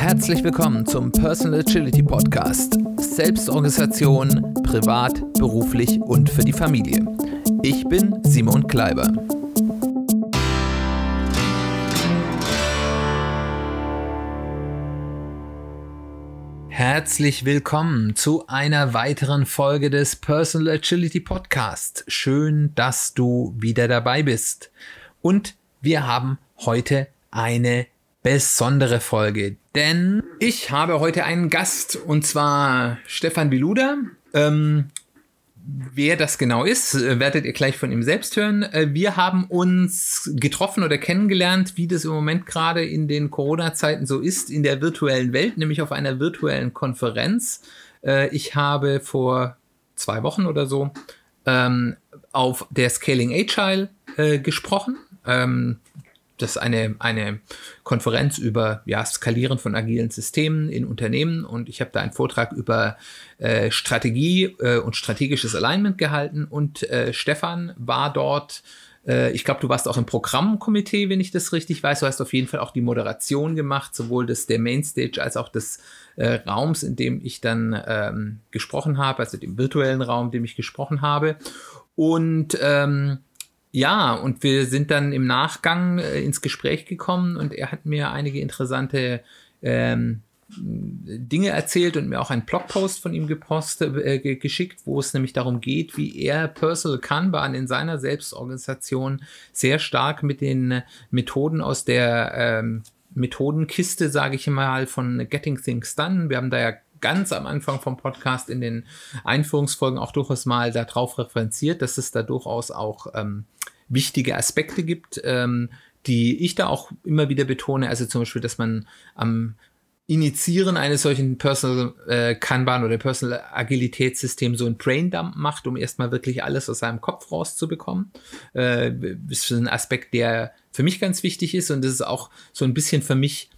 Herzlich willkommen zum Personal Agility Podcast. Selbstorganisation, privat, beruflich und für die Familie. Ich bin Simon Kleiber. Herzlich willkommen zu einer weiteren Folge des Personal Agility Podcast. Schön, dass du wieder dabei bist. Und wir haben heute eine besondere Folge, denn ich habe heute einen Gast und zwar Stefan Biluda. Ähm, wer das genau ist, äh, werdet ihr gleich von ihm selbst hören. Äh, wir haben uns getroffen oder kennengelernt, wie das im Moment gerade in den Corona-Zeiten so ist, in der virtuellen Welt, nämlich auf einer virtuellen Konferenz. Äh, ich habe vor zwei Wochen oder so ähm, auf der Scaling Agile gesprochen. Das ist eine, eine Konferenz über ja, Skalieren von agilen Systemen in Unternehmen und ich habe da einen Vortrag über äh, Strategie äh, und strategisches Alignment gehalten und äh, Stefan war dort. Äh, ich glaube, du warst auch im Programmkomitee, wenn ich das richtig weiß. Du hast auf jeden Fall auch die Moderation gemacht, sowohl des der Mainstage als auch des äh, Raums, in dem ich dann ähm, gesprochen habe, also dem virtuellen Raum, in dem ich gesprochen habe. Und ähm, ja, und wir sind dann im Nachgang äh, ins Gespräch gekommen und er hat mir einige interessante ähm, Dinge erzählt und mir auch einen Blogpost von ihm gepostet, äh, geschickt, wo es nämlich darum geht, wie er Personal Kanban in seiner Selbstorganisation sehr stark mit den Methoden aus der ähm, Methodenkiste, sage ich mal, von Getting Things Done. Wir haben da ja ganz am Anfang vom Podcast in den Einführungsfolgen auch durchaus mal darauf referenziert, dass es da durchaus auch ähm, wichtige Aspekte gibt, ähm, die ich da auch immer wieder betone. Also zum Beispiel, dass man am Initiieren eines solchen Personal äh, Kanban oder Personal Agilitätssystem so ein Braindump macht, um erstmal wirklich alles aus seinem Kopf rauszubekommen. Äh, ist ein Aspekt, der für mich ganz wichtig ist und das ist auch so ein bisschen für mich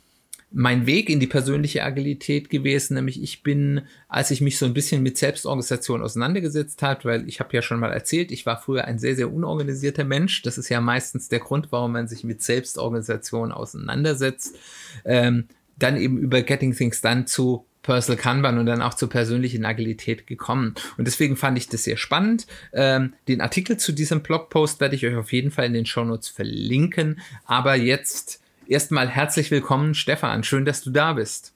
mein Weg in die persönliche Agilität gewesen, nämlich ich bin, als ich mich so ein bisschen mit Selbstorganisation auseinandergesetzt habe, weil ich habe ja schon mal erzählt, ich war früher ein sehr, sehr unorganisierter Mensch. Das ist ja meistens der Grund, warum man sich mit Selbstorganisation auseinandersetzt. Ähm, dann eben über Getting Things Done zu Personal Kanban und dann auch zur persönlichen Agilität gekommen. Und deswegen fand ich das sehr spannend. Ähm, den Artikel zu diesem Blogpost werde ich euch auf jeden Fall in den Shownotes verlinken. Aber jetzt Erstmal herzlich willkommen, Stefan. Schön, dass du da bist.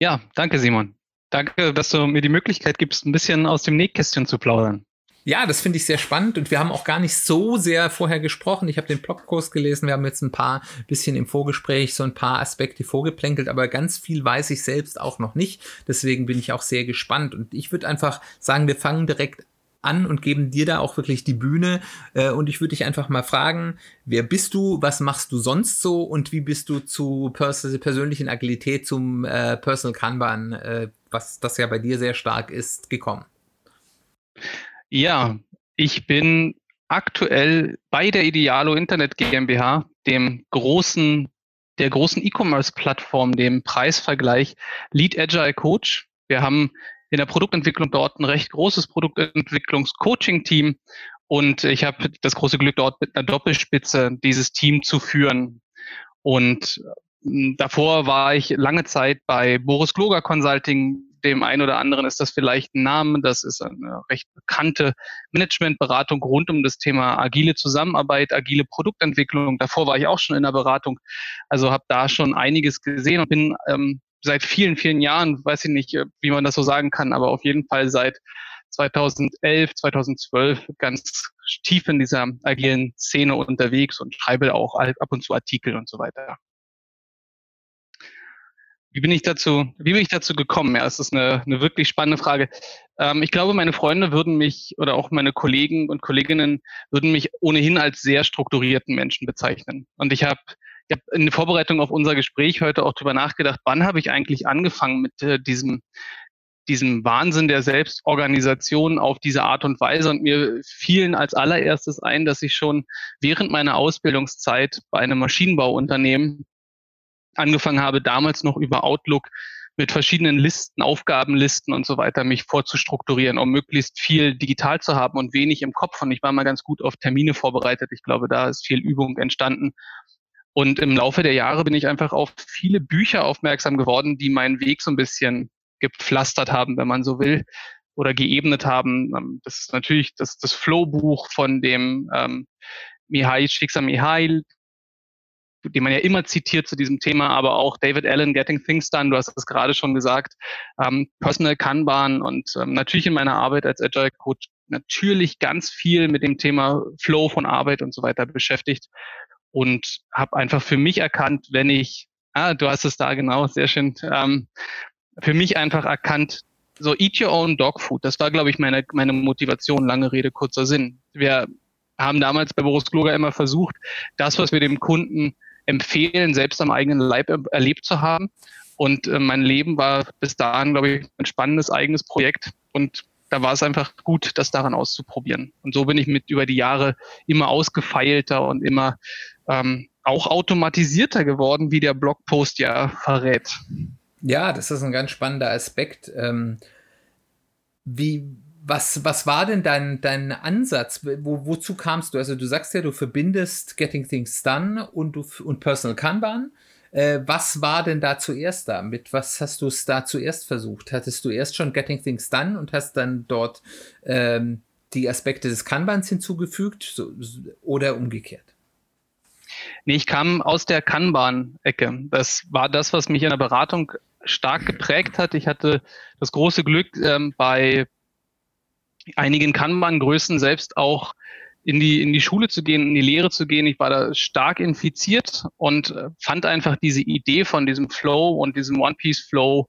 Ja, danke, Simon. Danke, dass du mir die Möglichkeit gibst, ein bisschen aus dem Nähkästchen zu plaudern. Ja, das finde ich sehr spannend und wir haben auch gar nicht so sehr vorher gesprochen. Ich habe den Blogkurs gelesen, wir haben jetzt ein paar bisschen im Vorgespräch so ein paar Aspekte vorgeplänkelt, aber ganz viel weiß ich selbst auch noch nicht. Deswegen bin ich auch sehr gespannt und ich würde einfach sagen, wir fangen direkt an und geben dir da auch wirklich die Bühne. Äh, und ich würde dich einfach mal fragen, wer bist du, was machst du sonst so und wie bist du zu pers persönlichen Agilität, zum äh, Personal Kanban, äh, was das ja bei dir sehr stark ist, gekommen? Ja, ich bin aktuell bei der Idealo Internet GmbH, dem großen, der großen E-Commerce-Plattform, dem Preisvergleich Lead Agile Coach. Wir haben in der Produktentwicklung dort ein recht großes Produktentwicklungs-Coaching-Team und ich habe das große Glück, dort mit einer Doppelspitze dieses Team zu führen. Und hm, davor war ich lange Zeit bei Boris Gloger Consulting. Dem einen oder anderen ist das vielleicht ein Name. Das ist eine recht bekannte Managementberatung rund um das Thema agile Zusammenarbeit, agile Produktentwicklung. Davor war ich auch schon in der Beratung, also habe da schon einiges gesehen und bin ähm, seit vielen, vielen Jahren, weiß ich nicht, äh, wie man das so sagen kann, aber auf jeden Fall seit 2011, 2012 ganz tief in dieser agilen Szene unterwegs und schreibe auch ab und zu Artikel und so weiter. Wie bin ich dazu, wie bin ich dazu gekommen? Ja, es ist eine, eine wirklich spannende Frage. Ähm, ich glaube, meine Freunde würden mich oder auch meine Kollegen und Kolleginnen würden mich ohnehin als sehr strukturierten Menschen bezeichnen. Und ich habe ich habe in der Vorbereitung auf unser Gespräch heute auch drüber nachgedacht, wann habe ich eigentlich angefangen mit äh, diesem diesem Wahnsinn der Selbstorganisation auf diese Art und Weise. Und mir fielen als allererstes ein, dass ich schon während meiner Ausbildungszeit bei einem Maschinenbauunternehmen angefangen habe, damals noch über Outlook mit verschiedenen Listen, Aufgabenlisten und so weiter mich vorzustrukturieren, um möglichst viel digital zu haben und wenig im Kopf. Und ich war mal ganz gut auf Termine vorbereitet. Ich glaube, da ist viel Übung entstanden Und im Laufe der Jahre bin ich einfach auf viele Bücher aufmerksam geworden, die meinen Weg so ein bisschen gepflastert haben, wenn man so will, oder geebnet haben. Ähm, das ist natürlich das, das Flow-Buch von dem ähm, Mihai Csikszentmihalyi, den man ja immer zitiert zu diesem Thema, aber auch David Allen, Getting Things Done, du hast es gerade schon gesagt, ähm, Personal Kanban und ähm, natürlich in meiner Arbeit als Agile Coach natürlich ganz viel mit dem Thema Flow von Arbeit und so weiter beschäftigt und habe einfach für mich erkannt, wenn ich, ah, du hast es da genau, sehr schön, ähm, für mich einfach erkannt, so eat your own dog food. Das war, glaube ich, meine, meine Motivation, lange Rede, kurzer Sinn. Wir haben damals bei Boris Kluger immer versucht, das, was wir dem Kunden empfehlen, selbst am eigenen Leib erlebt zu haben. Und äh, mein Leben war bis dahin, glaube ich, ein spannendes eigenes Projekt. Und da war es einfach gut, das daran auszuprobieren. Und so bin ich mit über die Jahre immer ausgefeilter und immer ähm, auch automatisierter geworden, wie der Blogpost ja verrät. Ja, das ist ein ganz spannender Aspekt. Ähm, wie, was, was war denn dein, dein Ansatz? Wo, wozu kamst du? Also du sagst ja, du verbindest Getting Things Done und, du, und Personal Kanban. Äh, was war denn da zuerst da? Mit was hast du es da zuerst versucht? Hattest du erst schon Getting Things Done und hast dann dort ähm, die Aspekte des Kanbans hinzugefügt so, oder umgekehrt? Nee, ich kam aus der Kanban-Ecke. Das war das, was mich in der Beratung stark geprägt hat. Ich hatte das große Glück, ähm, bei einigen Kanban-Größen selbst auch in die, in die Schule zu gehen, in die Lehre zu gehen. Ich war da stark infiziert und äh, fand einfach diese Idee von diesem Flow und diesem One-Piece-Flow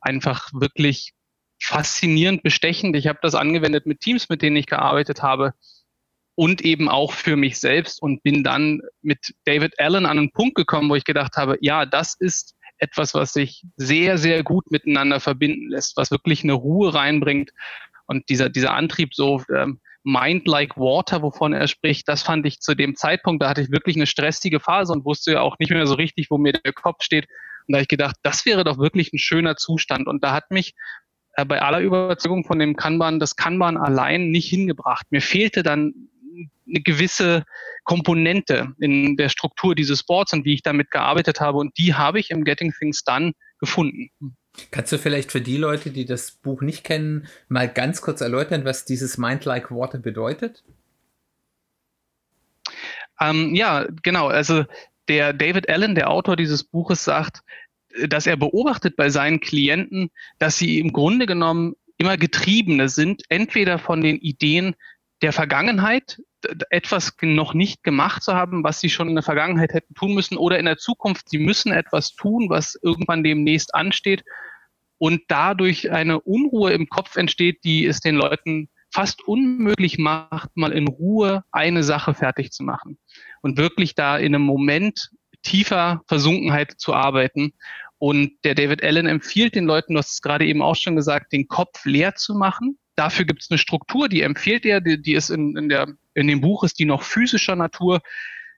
einfach wirklich faszinierend bestechend. Ich habe das angewendet mit Teams, mit denen ich gearbeitet habe und eben auch für mich selbst und bin dann mit David Allen an einen Punkt gekommen, wo ich gedacht habe, ja, das ist etwas, was sich sehr, sehr gut miteinander verbinden lässt, was wirklich eine Ruhe reinbringt. Und dieser, dieser Antrieb so, ähm, Mind like Water, wovon er spricht, das fand ich zu dem Zeitpunkt, da hatte ich wirklich eine stressige Phase und wusste ja auch nicht mehr so richtig, wo mir der Kopf steht. Und da habe ich gedacht, das wäre doch wirklich ein schöner Zustand. Und da hat mich äh, bei aller Überzeugung von dem Kanban das Kanban allein nicht hingebracht. Mir fehlte dann eine gewisse Komponente in der Struktur dieses Boards und wie ich damit gearbeitet habe. Und die habe ich im Getting Things Done gefunden. Kannst du vielleicht für die Leute, die das Buch nicht kennen, mal ganz kurz erläutern, was dieses Mind Like Water bedeutet? Ähm, ja, genau. Also der David Allen, der Autor dieses Buches, sagt, dass er beobachtet bei seinen Klienten, dass sie im Grunde genommen immer Getriebene sind, entweder von den Ideen der Vergangenheit, etwas noch nicht gemacht zu haben, was sie schon in der Vergangenheit hätten tun müssen oder in der Zukunft, sie müssen etwas tun, was irgendwann demnächst ansteht und dadurch eine Unruhe im Kopf entsteht, die es den Leuten fast unmöglich macht, mal in Ruhe eine Sache fertig zu machen und wirklich da in einem Moment tiefer Versunkenheit zu arbeiten. Und der David Allen empfiehlt den Leuten, du hast es gerade eben auch schon gesagt, den Kopf leer zu machen. Dafür gibt es eine Struktur, die empfiehlt er, die, die ist in, in, der, in dem Buch ist die noch physischer Natur.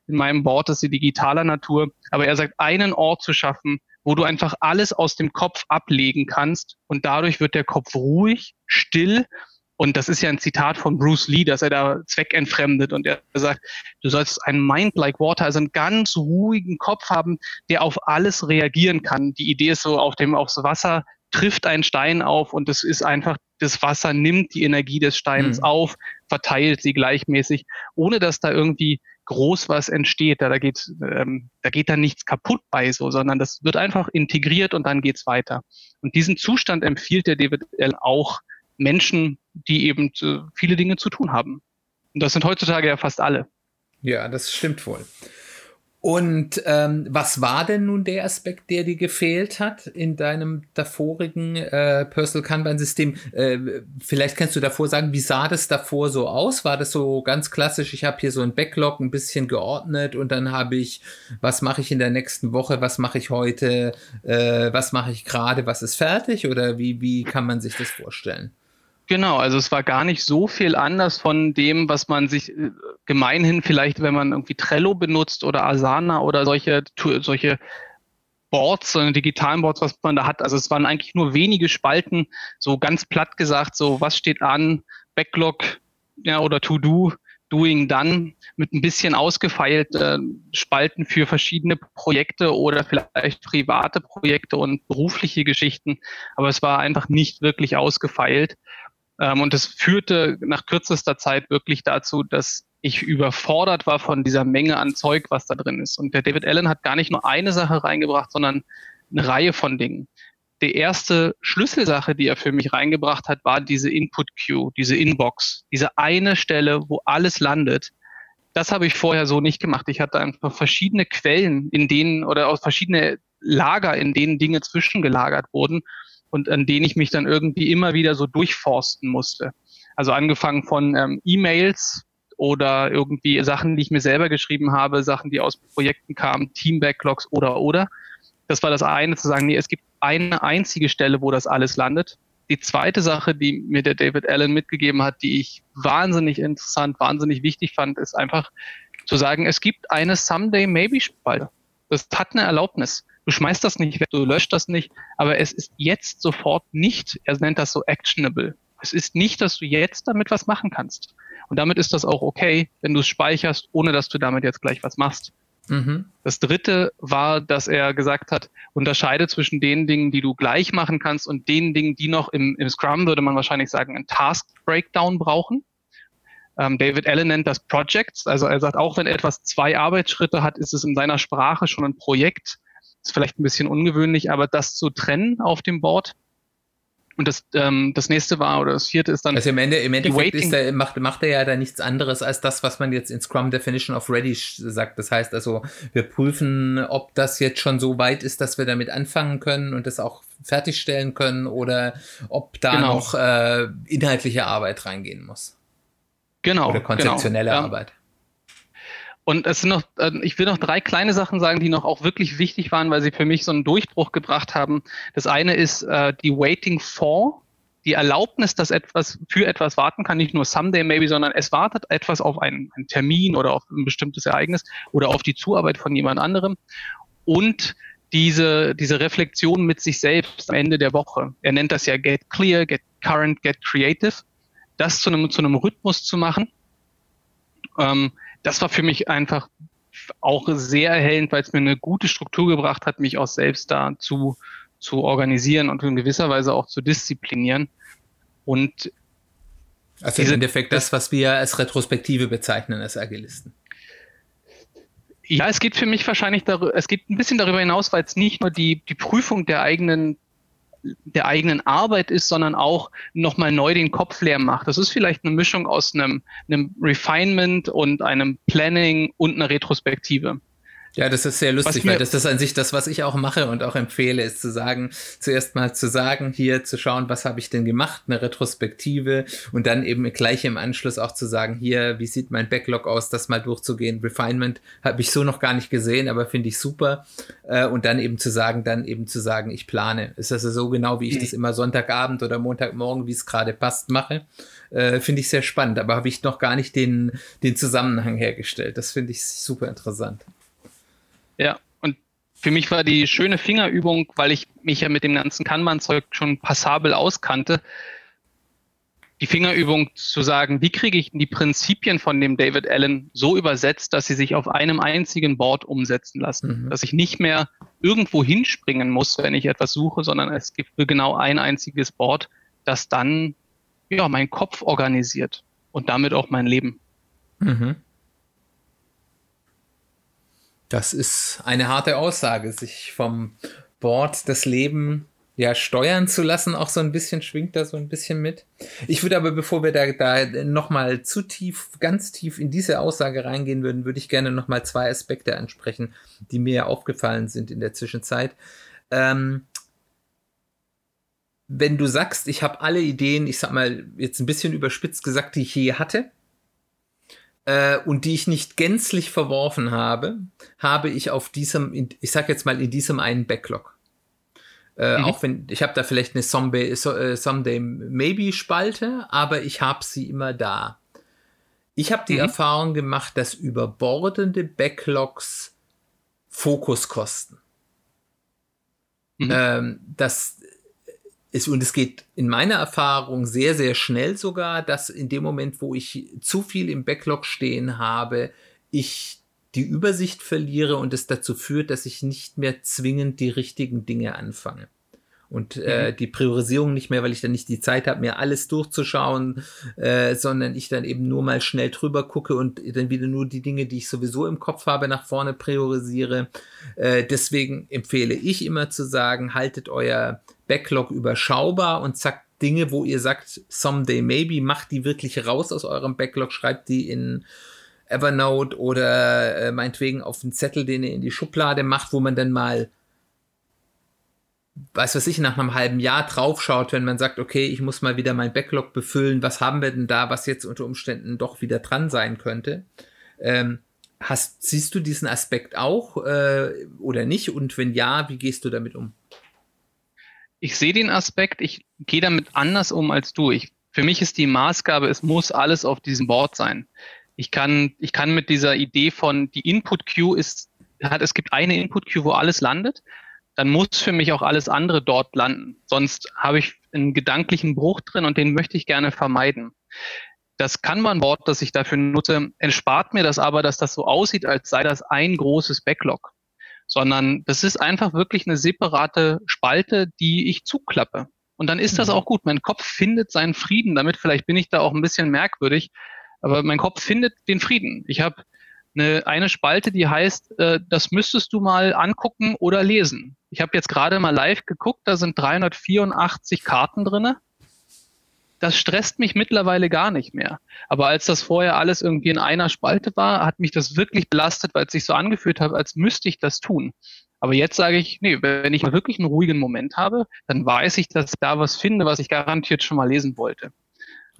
In meinem Wort ist sie digitaler Natur. Aber er sagt, einen Ort zu schaffen, wo du einfach alles aus dem Kopf ablegen kannst und dadurch wird der Kopf ruhig, still. Und das ist ja ein Zitat von Bruce Lee, dass er da zweckentfremdet und er sagt, du sollst einen Mind like Water, also einen ganz ruhigen Kopf haben, der auf alles reagieren kann. Die Idee ist so, auf dem, aufs Wasser trifft ein Stein auf und es ist einfach, das Wasser nimmt die Energie des Steins mhm. auf, verteilt sie gleichmäßig, ohne dass da irgendwie groß was entsteht. Da, da, geht, ähm, da geht dann nichts kaputt bei so, sondern das wird einfach integriert und dann geht's weiter. Und diesen Zustand empfiehlt der David L. auch Menschen, die eben äh, viele Dinge zu tun haben. Und das sind heutzutage ja fast alle. Ja, das stimmt wohl. Und ähm, was war denn nun der Aspekt, der dir gefehlt hat in deinem davorigen äh, Personal Kanban-System? Äh, vielleicht kannst du davor sagen, wie sah das davor so aus? War das so ganz klassisch? Ich habe hier so ein Backlog ein bisschen geordnet und dann habe ich, was mache ich in der nächsten Woche, was mache ich heute, äh, was mache ich gerade, was ist fertig? Oder wie, wie kann man sich das vorstellen? Genau, also es war gar nicht so viel anders von dem, was man sich äh, gemeinhin vielleicht, wenn man irgendwie Trello benutzt oder Asana oder solche, solche Boards, so digitalen Boards, was man da hat. Also es waren eigentlich nur wenige Spalten, so ganz platt gesagt, so was steht an, Backlog ja, oder To-Do, Doing Done mit ein bisschen ausgefeilten Spalten für verschiedene Projekte oder vielleicht private Projekte und berufliche Geschichten. Aber es war einfach nicht wirklich ausgefeilt. Ähm, und es führte nach kürzester Zeit wirklich dazu, dass ich überfordert war von dieser Menge an Zeug, was da drin ist. Und der David Allen hat gar nicht nur eine Sache reingebracht, sondern eine Reihe von Dingen. Die erste Schlüsselsache, die er für mich reingebracht hat, war diese Input Queue, diese Inbox, diese eine Stelle, wo alles landet. Das habe ich vorher so nicht gemacht. Ich hatte einfach verschiedene Quellen, in denen oder aus verschiedene Lager, in denen Dinge zwischengelagert wurden und an denen ich mich dann irgendwie immer wieder so durchforsten musste. Also angefangen von ähm, E-Mails oder irgendwie Sachen, die ich mir selber geschrieben habe, Sachen, die aus Projekten kamen, Team-Backlogs oder oder. Das war das eine, zu sagen, nee, es gibt eine einzige Stelle, wo das alles landet. Die zweite Sache, die mir der David Allen mitgegeben hat, die ich wahnsinnig interessant, wahnsinnig wichtig fand, ist einfach zu sagen, es gibt eine Someday Maybe Spalte. Das hat eine Erlaubnis. Du schmeißt das nicht weg, du löscht das nicht, aber es ist jetzt sofort nicht, er nennt das so actionable. Es ist nicht, dass du jetzt damit was machen kannst. Und damit ist das auch okay, wenn du es speicherst, ohne dass du damit jetzt gleich was machst. Mhm. Das dritte war, dass er gesagt hat, unterscheide zwischen den Dingen, die du gleich machen kannst und den Dingen, die noch im, im Scrum, würde man wahrscheinlich sagen, einen Task Breakdown brauchen. Ähm, David Allen nennt das Projects. Also er sagt, auch wenn etwas zwei Arbeitsschritte hat, ist es in seiner Sprache schon ein Projekt. Ist vielleicht ein bisschen ungewöhnlich, aber das zu trennen auf dem Board und das, ähm, das nächste war, oder das vierte ist dann. Also im, Ende, im Endeffekt ist der, macht, macht er ja da nichts anderes als das, was man jetzt in Scrum Definition of Ready sagt. Das heißt also, wir prüfen, ob das jetzt schon so weit ist, dass wir damit anfangen können und das auch fertigstellen können oder ob da genau. noch äh, inhaltliche Arbeit reingehen muss. Genau. Oder konzeptionelle genau, ja. Arbeit. Und es sind noch, äh, ich will noch drei kleine Sachen sagen, die noch auch wirklich wichtig waren, weil sie für mich so einen Durchbruch gebracht haben. Das eine ist äh, die Waiting for, die Erlaubnis, dass etwas für etwas warten kann, nicht nur someday maybe, sondern es wartet etwas auf einen, einen Termin oder auf ein bestimmtes Ereignis oder auf die Zuarbeit von jemand anderem. Und diese, diese Reflexion mit sich selbst am Ende der Woche. Er nennt das ja Get Clear, Get Current, Get Creative. Das zu einem, zu einem Rhythmus zu machen. Ähm, das war für mich einfach auch sehr erhellend, weil es mir eine gute Struktur gebracht hat, mich auch selbst da zu, zu organisieren und in gewisser Weise auch zu disziplinieren. Und also im Endeffekt das, was wir als Retrospektive bezeichnen als Agilisten. Ja, es geht für mich wahrscheinlich darüber, es geht ein bisschen darüber hinaus, weil es nicht nur die, die Prüfung der eigenen der eigenen Arbeit ist, sondern auch nochmal neu den Kopf leer macht. Das ist vielleicht eine Mischung aus einem, einem Refinement und einem Planning und einer Retrospektive. Ja, das ist sehr lustig, weil das ist an sich das, was ich auch mache und auch empfehle, ist zu sagen, zuerst mal zu sagen, hier zu schauen, was habe ich denn gemacht, eine Retrospektive und dann eben gleich im Anschluss auch zu sagen, hier, wie sieht mein Backlog aus, das mal durchzugehen. Refinement habe ich so noch gar nicht gesehen, aber finde ich super. Äh, und dann eben zu sagen, dann eben zu sagen, ich plane. Ist das so genau, wie ich mhm. das immer Sonntagabend oder Montagmorgen, wie es gerade passt, mache. Äh, finde ich sehr spannend, aber habe ich noch gar nicht den, den Zusammenhang hergestellt. Das finde ich super interessant. Ja, und für mich war die schöne Fingerübung, weil ich mich ja mit dem ganzen Kanban-Zeug schon passabel auskannte, die Fingerübung zu sagen, wie kriege ich die Prinzipien von dem David Allen so übersetzt, dass sie sich auf einem einzigen Board umsetzen lassen. Mhm. Dass ich nicht mehr irgendwo hinspringen muss, wenn ich etwas suche, sondern es gibt genau ein einziges Board, das dann ja, mein Kopf organisiert und damit auch mein Leben. Mhm. Das ist eine harte Aussage, sich vom Board das Leben ja steuern zu lassen, auch so ein bisschen schwingt da so ein bisschen mit. Ich würde aber, bevor wir da, da nochmal zu tief, ganz tief in diese Aussage reingehen würden, würde ich gerne nochmal zwei Aspekte ansprechen, die mir aufgefallen sind in der Zwischenzeit. Ähm, wenn du sagst, ich habe alle Ideen, ich sag mal jetzt ein bisschen überspitzt gesagt, die ich je hatte, äh, und die ich nicht gänzlich verworfen habe, habe ich auf diesem, ich sag jetzt mal in diesem einen Backlog. Äh, mhm. Auch wenn ich habe da vielleicht eine Someday, äh, Someday Maybe Spalte, aber ich habe sie immer da. Ich habe die mhm. Erfahrung gemacht, dass überbordende Backlogs Fokus kosten. Mhm. Ähm, dass es, und es geht in meiner Erfahrung sehr, sehr schnell sogar, dass in dem Moment, wo ich zu viel im Backlog stehen habe, ich die Übersicht verliere und es dazu führt, dass ich nicht mehr zwingend die richtigen Dinge anfange und äh, mhm. die Priorisierung nicht mehr, weil ich dann nicht die Zeit habe, mir alles durchzuschauen, äh, sondern ich dann eben nur mal schnell drüber gucke und dann wieder nur die Dinge, die ich sowieso im Kopf habe, nach vorne priorisiere. Äh, deswegen empfehle ich immer zu sagen, haltet euer Backlog überschaubar und zackt Dinge, wo ihr sagt, someday maybe, macht die wirklich raus aus eurem Backlog, schreibt die in Evernote oder äh, meinetwegen auf einen Zettel, den ihr in die Schublade macht, wo man dann mal weiß was ich, nach einem halben Jahr draufschaut, wenn man sagt, okay, ich muss mal wieder mein Backlog befüllen, was haben wir denn da, was jetzt unter Umständen doch wieder dran sein könnte. Ähm, hast, siehst du diesen Aspekt auch äh, oder nicht? Und wenn ja, wie gehst du damit um? Ich sehe den Aspekt, ich gehe damit anders um als du. Ich, für mich ist die Maßgabe, es muss alles auf diesem Board sein. Ich kann, ich kann mit dieser Idee von die Input Queue ist, hat, es gibt eine Input Queue, wo alles landet dann muss für mich auch alles andere dort landen. Sonst habe ich einen gedanklichen Bruch drin und den möchte ich gerne vermeiden. Das Kanban-Board, das ich dafür nutze, erspart mir das aber, dass das so aussieht, als sei das ein großes Backlog. Sondern das ist einfach wirklich eine separate Spalte, die ich zuklappe. Und dann ist das mhm. auch gut. Mein Kopf findet seinen Frieden damit. Vielleicht bin ich da auch ein bisschen merkwürdig, aber mein Kopf findet den Frieden. Ich habe eine, eine Spalte, die heißt, äh, das müsstest du mal angucken oder lesen. Ich habe jetzt gerade mal live geguckt, da sind 384 Karten drinne. Das stresst mich mittlerweile gar nicht mehr. Aber als das vorher alles irgendwie in einer Spalte war, hat mich das wirklich belastet, weil es sich so angefühlt hat, als müsste ich das tun. Aber jetzt sage ich, nee, wenn ich mal wirklich einen ruhigen Moment habe, dann weiß ich, dass ich da was finde, was ich garantiert schon mal lesen wollte.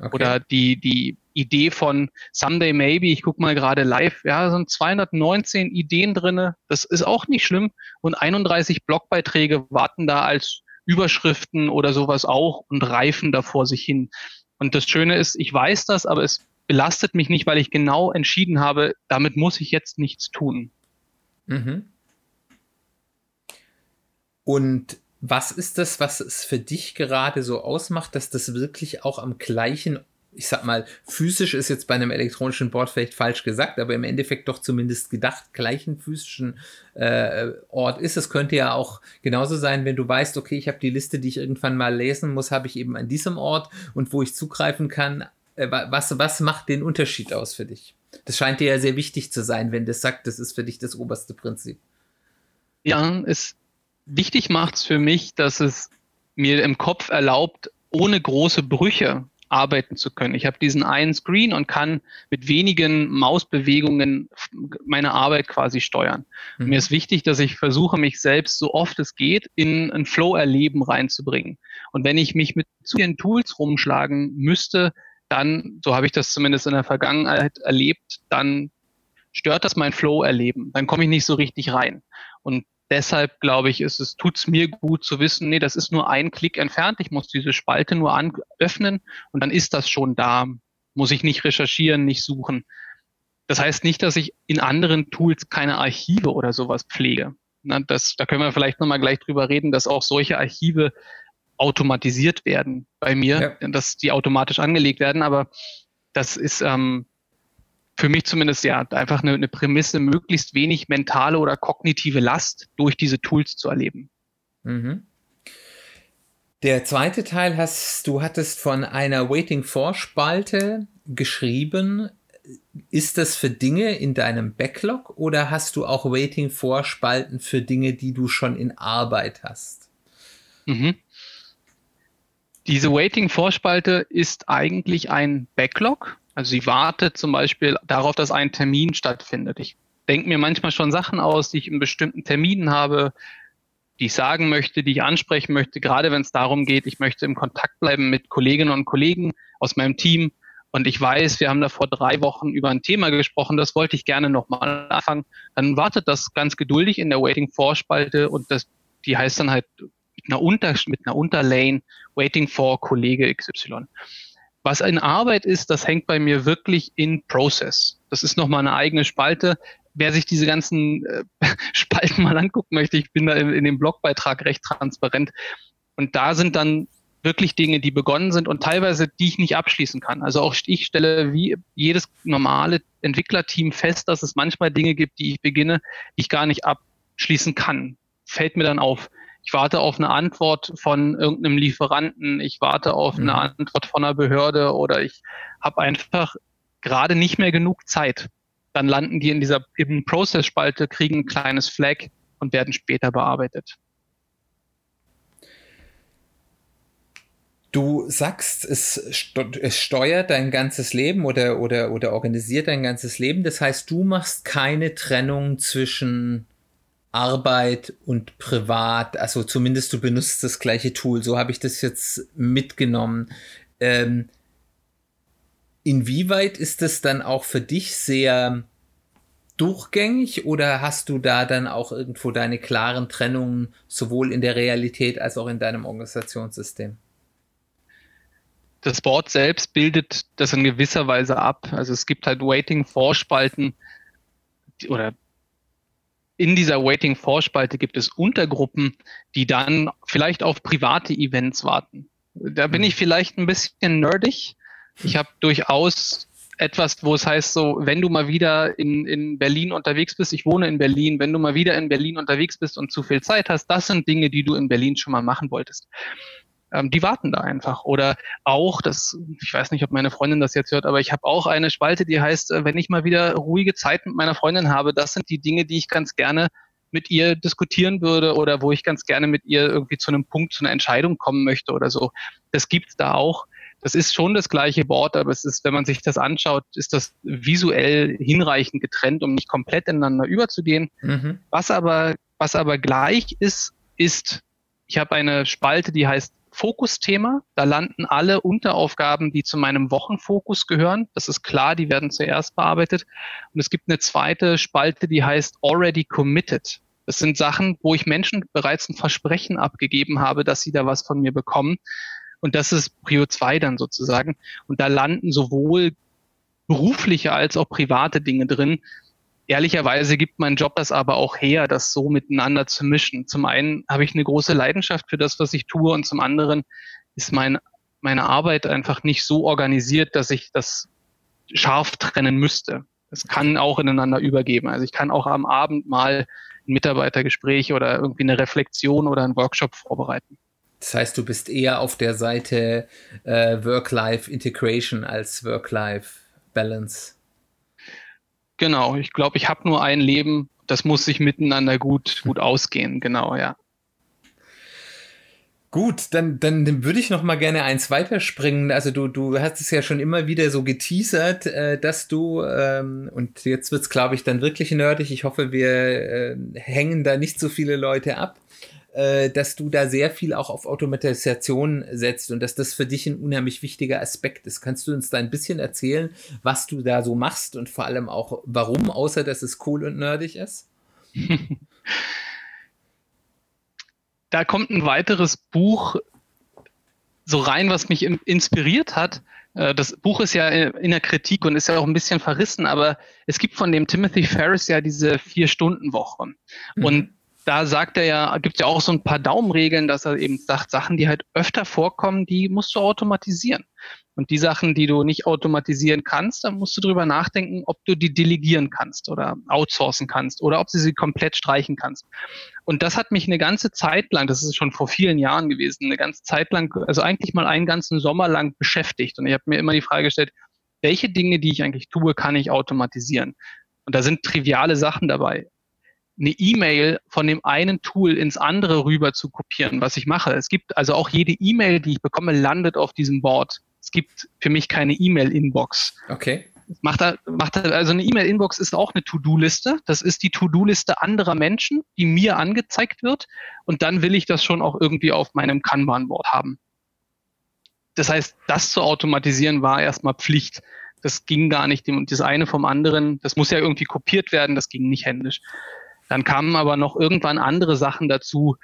Okay. Oder die, die Idee von Someday Maybe, ich gucke mal gerade live, ja, sind 219 Ideen drinne, das ist auch nicht schlimm. Und 31 Blogbeiträge warten da als Überschriften oder sowas auch und reifen da vor sich hin. Und das Schöne ist, ich weiß das, aber es belastet mich nicht, weil ich genau entschieden habe, damit muss ich jetzt nichts tun. Mhm. Und was ist das, was es für dich gerade so ausmacht, dass das wirklich auch am gleichen, ich sag mal, physisch ist jetzt bei einem elektronischen Board vielleicht falsch gesagt, aber im Endeffekt doch zumindest gedacht, gleichen physischen äh, Ort ist. Es könnte ja auch genauso sein, wenn du weißt, okay, ich habe die Liste, die ich irgendwann mal lesen muss, habe ich eben an diesem Ort und wo ich zugreifen kann. Äh, was, was macht den Unterschied aus für dich? Das scheint dir ja sehr wichtig zu sein, wenn das sagt, das ist für dich das oberste Prinzip. Ja, es wichtig macht es für mich, dass es mir im Kopf erlaubt, ohne große Brüche arbeiten zu können. Ich habe diesen einen Screen und kann mit wenigen Mausbewegungen meine Arbeit quasi steuern. Mhm. Mir ist wichtig, dass ich versuche, mich selbst so oft es geht in ein Flow-Erleben reinzubringen. Und wenn ich mich mit zu vielen Tools rumschlagen müsste, dann, so habe ich das zumindest in der Vergangenheit erlebt, dann stört das mein Flow-Erleben. Dann komme ich nicht so richtig rein. Und deshalb glaube ich, ist es, tut's mir gut zu wissen, nee, das ist nur ein Klick entfernt. Ich muss diese Spalte nur an, öffnen und dann ist das schon da. Muss ich nicht recherchieren, nicht suchen. Das heißt nicht, dass ich in anderen Tools keine Archive oder sowas pflege. Na, das, da können wir vielleicht nochmal gleich drüber reden, dass auch solche Archive automatisiert werden bei mir, ja. dass die automatisch angelegt werden. Aber das ist ähm, für mich zumindest ja einfach eine, eine Prämisse, möglichst wenig mentale oder kognitive Last durch diese Tools zu erleben. Mhm. Der zweite Teil hast du hattest von einer Waiting for Spalte geschrieben. Ist das für Dinge in deinem Backlog oder hast du auch Waiting for Spalten für Dinge, die du schon in Arbeit hast? Mhm. Diese Waiting for Spalte ist eigentlich ein Backlog, also sie wartet zum Beispiel darauf, dass ein Termin stattfindet. Ich denke mir manchmal schon Sachen aus, die ich in bestimmten Terminen habe, die ich sagen möchte, die ich ansprechen möchte, gerade wenn es darum geht, ich möchte im Kontakt bleiben mit Kolleginnen und Kollegen aus meinem Team. Und ich weiß, wir haben da vor drei Wochen über ein Thema gesprochen, das wollte ich gerne nochmal anfangen. Dann wartet das ganz geduldig in der Waiting for Spalte und das, die heißt dann halt mit einer, Unter, mit einer Unterlane Waiting for Kollege XY. Was in Arbeit ist, das hängt bei mir wirklich in Process. Das ist nochmal eine eigene Spalte. Wer sich diese ganzen äh, Spalten mal angucken möchte, ich bin da in, in dem Blogbeitrag recht transparent. Und da sind dann wirklich Dinge, die begonnen sind und teilweise die ich nicht abschließen kann. Also auch ich stelle wie jedes normale Entwicklerteam fest, dass es manchmal Dinge gibt, die ich beginne, die ich gar nicht abschließen kann. Fällt mir dann auf. Ich warte auf eine Antwort von irgendeinem Lieferanten, ich warte auf mhm. eine Antwort von einer Behörde oder ich habe einfach gerade nicht mehr genug Zeit. Dann landen die in dieser Process-Spalte, kriegen ein kleines Flag und werden später bearbeitet. Du sagst, es, es steuert dein ganzes Leben oder, oder, oder organisiert dein ganzes Leben. Das heißt, du machst keine Trennung zwischen Arbeit und Privat. Also zumindest du benutzt das gleiche Tool. So habe ich das jetzt mitgenommen. Ähm, inwieweit ist das dann auch für dich sehr durchgängig oder hast du da dann auch irgendwo deine klaren Trennungen sowohl in der Realität als auch in deinem Organisationssystem? das Board selbst bildet das in gewisser Weise ab. Also es gibt halt Waiting-Vorspalten oder in dieser Waiting-Vorspalte gibt es Untergruppen, die dann vielleicht auf private Events warten. Da bin ich vielleicht ein bisschen nerdig. Ich habe durchaus etwas, wo es heißt, so, wenn du mal wieder in, in Berlin unterwegs bist, ich wohne in Berlin, wenn du mal wieder in Berlin unterwegs bist und zu viel Zeit hast, das sind Dinge, die du in Berlin schon mal machen wolltest ähm, die warten da einfach. Oder auch, das, ich weiß nicht, ob meine Freundin das jetzt hört, aber ich habe auch eine Spalte, die heißt, äh, wenn ich mal wieder ruhige Zeit mit meiner Freundin habe, das sind die Dinge, die ich ganz gerne mit ihr diskutieren würde oder wo ich ganz gerne mit ihr irgendwie zu einem Punkt, zu einer Entscheidung kommen möchte oder so. Das gibt's da auch. Das ist schon das gleiche Wort, aber es ist, wenn man sich das anschaut, ist das visuell hinreichend getrennt, um nicht komplett ineinander überzugehen. Mhm. Was aber, was aber gleich ist, ist, ich habe eine Spalte, die heißt Fokusthema. Da landen alle Unteraufgaben, die zu meinem Wochenfokus gehören. Das ist klar, die werden zuerst bearbeitet. Und es gibt eine zweite Spalte, die heißt Already Committed. Das sind Sachen, wo ich Menschen bereits ein Versprechen abgegeben habe, dass sie da was von mir bekommen. Und das ist Prio 2 dann sozusagen. Und da landen sowohl berufliche als auch private Dinge drin, Ehrlicherweise gibt mein Job das aber auch her, das so miteinander zu mischen. Zum einen habe ich eine große Leidenschaft für das, was ich tue, und zum anderen ist mein, meine Arbeit einfach nicht so organisiert, dass ich das scharf trennen müsste. Es kann auch ineinander übergeben. Also ich kann auch am Abend mal ein Mitarbeitergespräch oder irgendwie eine Reflexion oder einen Workshop vorbereiten. Das heißt, du bist eher auf der Seite äh, Work-Life-Integration als Work-Life-Balance. Genau, ich glaube, ich habe nur ein Leben, das muss sich miteinander gut, gut ausgehen, genau, ja. Gut, dann, dann, dann würde ich noch mal gerne eins weiterspringen. Also du, du hast es ja schon immer wieder so geteasert, äh, dass du, ähm, und jetzt wird's, glaube ich, dann wirklich nerdig. Ich hoffe, wir äh, hängen da nicht so viele Leute ab äh, dass du da sehr viel auch auf Automatisation setzt und dass das für dich ein unheimlich wichtiger Aspekt ist. Kannst du uns da ein bisschen erzählen, was du da so machst und vor allem auch warum, außer dass es cool und nerdig ist? da kommt ein weiteres Buch so rein, was mich inspiriert hat. Äh, das Buch ist ja in der Kritik und ist ja auch ein bisschen verrissen, aber es gibt von dem Timothy Ferris ja diese Vier-Stunden-Woche. Mhm. Und da sagt er ja, gibt es ja auch so ein paar Daumenregeln, dass er eben sagt, Sachen, die halt öfter vorkommen, die musst du automatisieren. Und die Sachen, die du nicht automatisieren kannst, dann musst du drüber nachdenken, ob du die delegieren kannst oder outsourcen kannst oder ob du sie komplett streichen kannst. Und das hat mich eine ganze Zeit lang, das ist schon vor vielen Jahren gewesen, eine ganze Zeit lang, also eigentlich mal einen ganzen Sommer lang beschäftigt. Und ich habe mir immer die Frage gestellt, welche Dinge, die ich eigentlich tue, kann ich automatisieren? Und da sind triviale Sachen dabei eine E-Mail von dem einen Tool ins andere rüber zu kopieren, was ich mache. Es gibt also auch jede E-Mail, die ich bekomme, landet auf diesem Board. Es gibt für mich keine E-Mail-Inbox. Okay. Macht er, macht er, also eine E-Mail-Inbox ist auch eine To-Do-Liste. Das ist die To-Do-Liste anderer Menschen, die mir angezeigt wird. Und dann will ich das schon auch irgendwie auf meinem Kanban-Board haben. Das heißt, das zu automatisieren war erstmal Pflicht. Das ging gar nicht. Das eine vom anderen, das muss ja irgendwie kopiert werden, das ging nicht händisch. Dann kamen aber noch irgendwann andere Sachen dazu.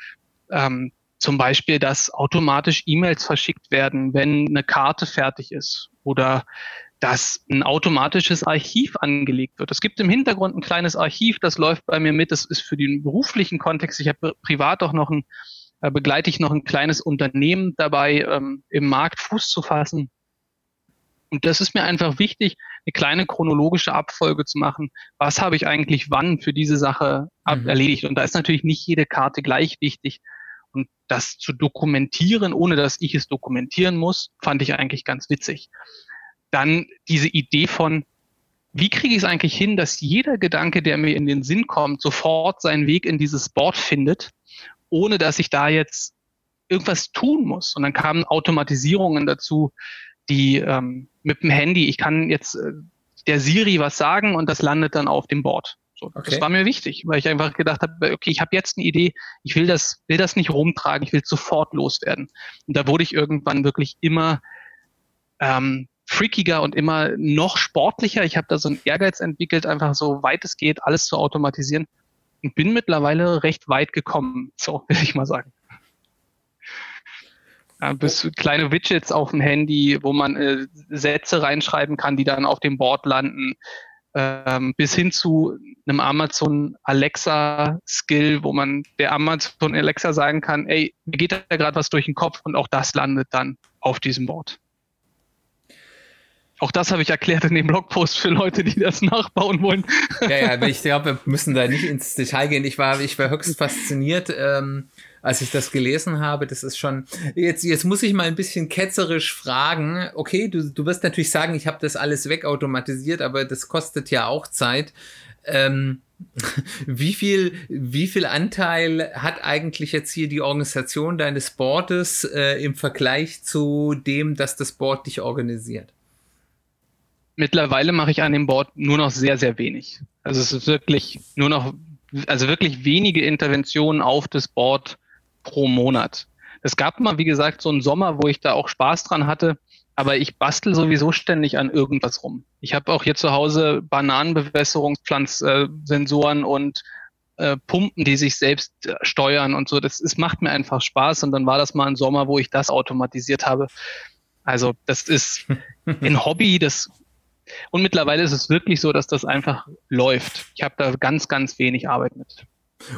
Ähm, zum Beispiel, dass automatisch E-Mails verschickt werden, wenn eine Karte fertig ist oder dass ein automatisches Archiv angelegt wird. Es gibt im Hintergrund ein kleines Archiv, das läuft bei mir mit. Das ist für den beruflichen Kontext. Ich habe privat auch noch ein äh, begleite ich noch ein kleines Unternehmen dabei, ähm, im Markt Fuß zu fassen. Und das ist mir einfach wichtig, eine kleine chronologische Abfolge zu machen. Was habe ich eigentlich wann für diese Sache mhm. erledigt? Und da ist natürlich nicht jede Karte gleich wichtig. Und das zu dokumentieren, ohne dass ich es dokumentieren muss, fand ich eigentlich ganz witzig. Dann diese Idee von, wie kriege ich es eigentlich hin, dass jeder Gedanke, der mir in den Sinn kommt, sofort seinen Weg in dieses Board findet, ohne dass ich da jetzt irgendwas tun muss. Und dann kamen Automatisierungen dazu, die ähm, mit dem Handy, ich kann jetzt äh, der Siri was sagen und das landet dann auf dem Board. So, okay. Das war mir wichtig, weil ich einfach gedacht habe, okay, ich habe jetzt eine Idee, ich will das, will das nicht rumtragen, ich will sofort loswerden. Und da wurde ich irgendwann wirklich immer ähm, freakiger und immer noch sportlicher. Ich habe da so einen Ehrgeiz entwickelt, einfach so weit es geht, alles zu automatisieren und bin mittlerweile recht weit gekommen, so will ich mal sagen. Ja, bis kleine Widgets auf dem Handy, wo man äh, Sätze reinschreiben kann, die dann auf dem Board landen, ähm, bis hin zu einem Amazon Alexa Skill, wo man der Amazon Alexa sagen kann, ey, mir geht da gerade was durch den Kopf und auch das landet dann auf diesem Board. Auch das habe ich erklärt in dem Blogpost für Leute, die das nachbauen wollen. Ja, ja, ich glaube, wir müssen da nicht ins Detail gehen. Ich war, ich war höchst fasziniert, ähm, als ich das gelesen habe. Das ist schon. Jetzt, jetzt muss ich mal ein bisschen ketzerisch fragen. Okay, du, du wirst natürlich sagen, ich habe das alles wegautomatisiert, aber das kostet ja auch Zeit. Ähm, wie viel, wie viel Anteil hat eigentlich jetzt hier die Organisation deines Boards äh, im Vergleich zu dem, dass das Board dich organisiert? mittlerweile mache ich an dem Board nur noch sehr, sehr wenig. Also es ist wirklich nur noch, also wirklich wenige Interventionen auf das Board pro Monat. Es gab mal, wie gesagt, so einen Sommer, wo ich da auch Spaß dran hatte, aber ich bastel sowieso ständig an irgendwas rum. Ich habe auch hier zu Hause Bananenbewässerungspflanzsensoren und äh, Pumpen, die sich selbst äh, steuern und so. Das, es macht mir einfach Spaß und dann war das mal ein Sommer, wo ich das automatisiert habe. Also das ist ein Hobby, das und mittlerweile ist es wirklich so, dass das einfach läuft. Ich habe da ganz, ganz wenig Arbeit mit.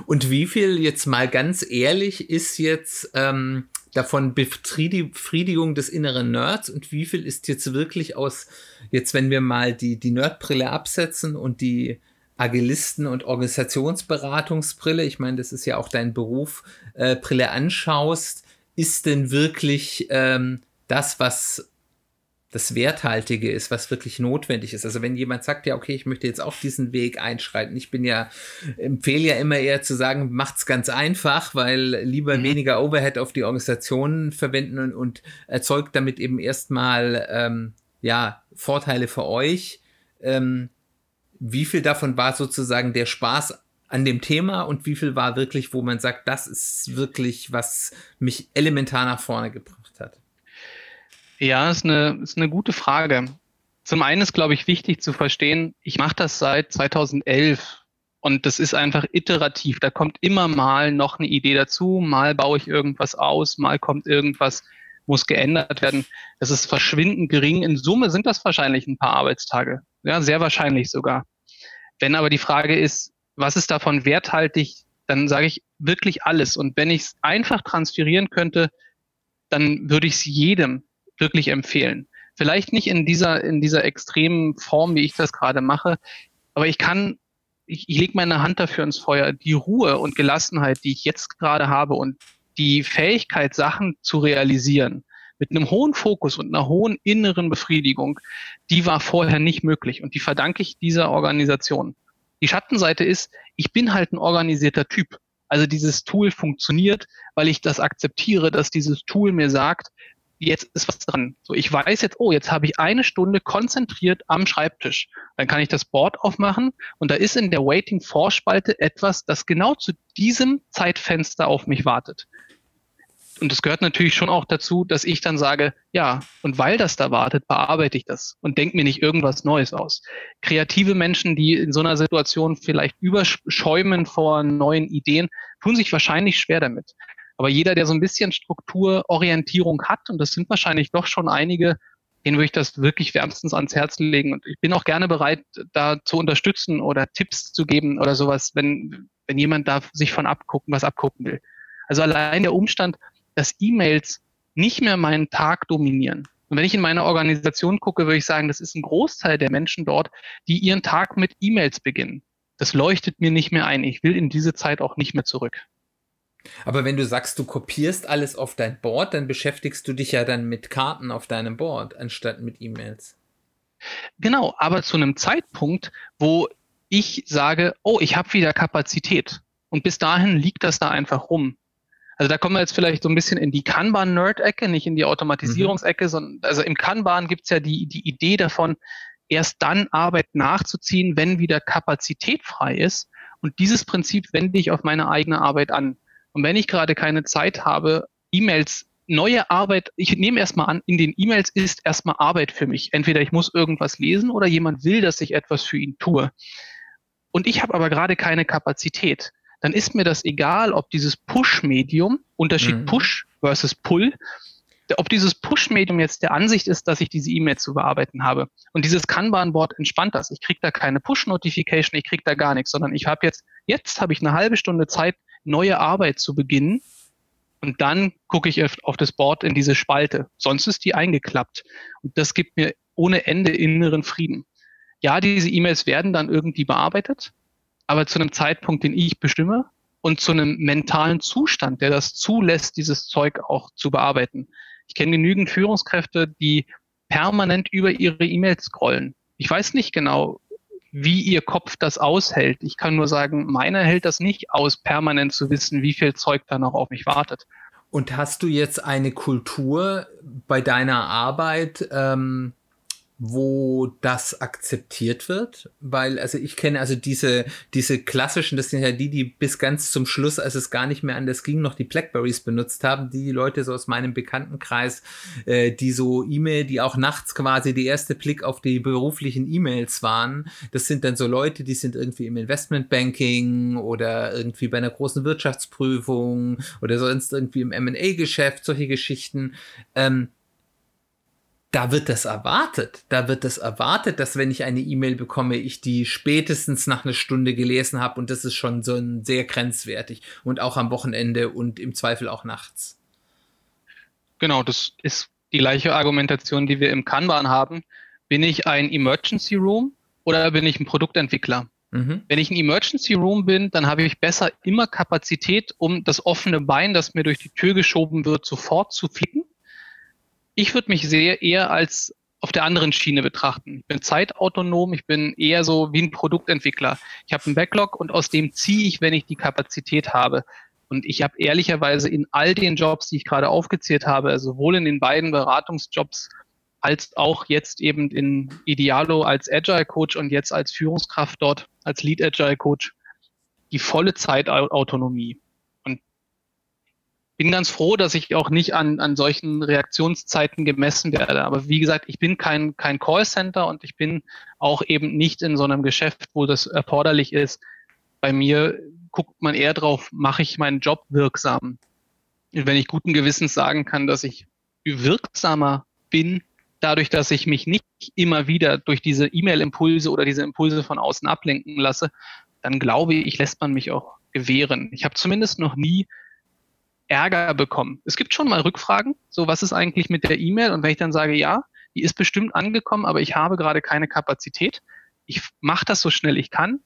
Und wie viel jetzt mal ganz ehrlich ist jetzt ähm, davon Befriedigung des inneren Nerds? Und wie viel ist jetzt wirklich aus, jetzt wenn wir mal die, die Nerdbrille absetzen und die Agilisten- und Organisationsberatungsbrille, ich meine, das ist ja auch dein Beruf, äh, Brille anschaust, ist denn wirklich ähm, das, was das Werthaltige ist, was wirklich notwendig ist. Also wenn jemand sagt, ja, okay, ich möchte jetzt auch diesen Weg einschreiten, ich bin ja, empfehle ja immer eher zu sagen, macht's ganz einfach, weil lieber mhm. weniger Overhead auf die Organisationen verwenden und, und erzeugt damit eben erstmal ähm, ja Vorteile für euch. Ähm, wie viel davon war sozusagen der Spaß an dem Thema und wie viel war wirklich, wo man sagt, das ist wirklich, was mich elementar nach vorne gebracht hat? Ja, ist eine, ist eine gute Frage. Zum einen ist, glaube ich, wichtig zu verstehen, ich mache das seit 2011 und das ist einfach iterativ. Da kommt immer mal noch eine Idee dazu, mal baue ich irgendwas aus, mal kommt irgendwas, muss geändert werden. Das ist verschwindend gering. In Summe sind das wahrscheinlich ein paar Arbeitstage. Ja, sehr wahrscheinlich sogar. Wenn aber die Frage ist, was ist davon werthaltig, dann sage ich wirklich alles. Und wenn ich es einfach transferieren könnte, dann würde ich es jedem wirklich empfehlen. Vielleicht nicht in dieser, in dieser extremen Form, wie ich das gerade mache, aber ich kann, ich, ich lege meine Hand dafür ins Feuer. Die Ruhe und Gelassenheit, die ich jetzt gerade habe und die Fähigkeit, Sachen zu realisieren, mit einem hohen Fokus und einer hohen inneren Befriedigung, die war vorher nicht möglich. Und die verdanke ich dieser Organisation. Die Schattenseite ist, ich bin halt ein organisierter Typ. Also dieses Tool funktioniert, weil ich das akzeptiere, dass dieses Tool mir sagt, jetzt ist was dran. So, ich weiß jetzt, oh, jetzt habe ich eine Stunde konzentriert am Schreibtisch. Dann kann ich das Board aufmachen und da ist in der Waiting Vorspalte etwas, das genau zu diesem Zeitfenster auf mich wartet. Und es gehört natürlich schon auch dazu, dass ich dann sage, ja, und weil das da wartet, bearbeite ich das und denke mir nicht irgendwas Neues aus. Kreative Menschen, die in so einer Situation vielleicht überschäumen vor neuen Ideen, tun sich wahrscheinlich schwer damit. Aber jeder, der so ein bisschen Strukturorientierung hat, und das sind wahrscheinlich doch schon einige, den würde ich das wirklich wärmstens ans Herz legen. Und ich bin auch gerne bereit, da zu unterstützen oder Tipps zu geben oder sowas, wenn, wenn jemand da sich von abgucken, was abgucken will. Also allein der Umstand, dass E-Mails nicht mehr meinen Tag dominieren. Und wenn ich in meine Organisation gucke, würde ich sagen, das ist ein Großteil der Menschen dort, die ihren Tag mit E-Mails beginnen. Das leuchtet mir nicht mehr ein. Ich will in diese Zeit auch nicht mehr zurück. Aber wenn du sagst, du kopierst alles auf dein Board, dann beschäftigst du dich ja dann mit Karten auf deinem Board, anstatt mit E-Mails. Genau, aber zu einem Zeitpunkt, wo ich sage, oh, ich habe wieder Kapazität. Und bis dahin liegt das da einfach rum. Also da kommen wir jetzt vielleicht so ein bisschen in die Kanban-Nerd-Ecke, nicht in die Automatisierungsecke, mhm. sondern also im Kanban gibt's ja die, die Idee davon, erst dann Arbeit nachzuziehen, wenn wieder Kapazität frei ist. Und dieses Prinzip wende ich auf meine eigene Arbeit an. Und wenn ich gerade keine Zeit habe, E-Mails, neue Arbeit, ich nehme erstmal an, in den E-Mails ist erstmal Arbeit für mich. Entweder ich muss irgendwas lesen oder jemand will, dass ich etwas für ihn tue. Und ich habe aber gerade keine Kapazität dann ist mir das egal, ob dieses Push-Medium, Unterschied mhm. Push versus Pull, ob dieses Push-Medium jetzt der Ansicht ist, dass ich diese E-Mail zu bearbeiten habe. Und dieses Kanban-Board entspannt das. Ich kriege da keine Push-Notification, ich kriege da gar nichts, sondern ich habe jetzt, jetzt habe ich eine halbe Stunde Zeit, neue Arbeit zu beginnen. Und dann gucke ich auf das Board in diese Spalte. Sonst ist die eingeklappt. Und das gibt mir ohne Ende inneren Frieden. Ja, diese E-Mails werden dann irgendwie bearbeitet aber zu einem Zeitpunkt, den ich bestimme und zu einem mentalen Zustand, der das zulässt, dieses Zeug auch zu bearbeiten. Ich kenne genügend Führungskräfte, die permanent über ihre E-Mails scrollen. Ich weiß nicht genau, wie ihr Kopf das aushält. Ich kann nur sagen, meiner hält das nicht aus, permanent zu wissen, wie viel Zeug da noch auf mich wartet. Und hast du jetzt eine Kultur bei deiner Arbeit, ähm, wo das akzeptiert wird, weil also ich kenne also diese diese klassischen, das sind ja die, die bis ganz zum Schluss, als es gar nicht mehr anders ging, noch die Blackberries benutzt haben, die Leute so aus meinem Bekanntenkreis, äh, die so E-Mail, die auch nachts quasi die erste Blick auf die beruflichen E-Mails waren. Das sind dann so Leute, die sind irgendwie im Investmentbanking oder irgendwie bei einer großen Wirtschaftsprüfung oder sonst irgendwie im M&A-Geschäft, solche Geschichten. Ähm, da wird das erwartet. Da wird das erwartet, dass wenn ich eine E-Mail bekomme, ich die spätestens nach einer Stunde gelesen habe und das ist schon so ein sehr grenzwertig und auch am Wochenende und im Zweifel auch nachts. Genau, das ist die gleiche Argumentation, die wir im Kanban haben. Bin ich ein Emergency Room oder bin ich ein Produktentwickler? Mhm. Wenn ich ein Emergency Room bin, dann habe ich besser immer Kapazität, um das offene Bein, das mir durch die Tür geschoben wird, sofort zu flicken ich würde mich sehr eher als auf der anderen Schiene betrachten. Ich bin zeitautonom, ich bin eher so wie ein Produktentwickler. Ich habe einen Backlog und aus dem ziehe ich, wenn ich die Kapazität habe. Und ich habe ehrlicherweise in all den Jobs, die ich gerade aufgezählt habe, also sowohl in den beiden Beratungsjobs als auch jetzt eben in Idealo als Agile Coach und jetzt als Führungskraft dort als Lead Agile Coach, die volle Zeitautonomie bin ganz froh, dass ich auch nicht an, an solchen Reaktionszeiten gemessen werde. Aber wie gesagt, ich bin kein, kein Callcenter und ich bin auch eben nicht in so einem Geschäft, wo das erforderlich ist. Bei mir guckt man eher drauf, mache ich meinen Job wirksam. Und wenn ich guten Gewissens sagen kann, dass ich wirksamer bin, dadurch, dass ich mich nicht immer wieder durch diese E-Mail-Impulse oder diese Impulse von außen ablenken lasse, dann glaube ich, lässt man mich auch gewähren. Ich habe zumindest noch nie Ärger bekommen. Es gibt schon mal Rückfragen, so was ist eigentlich mit der E-Mail? Und wenn ich dann sage, ja, die ist bestimmt angekommen, aber ich habe gerade keine Kapazität. Ich mache das so schnell ich kann,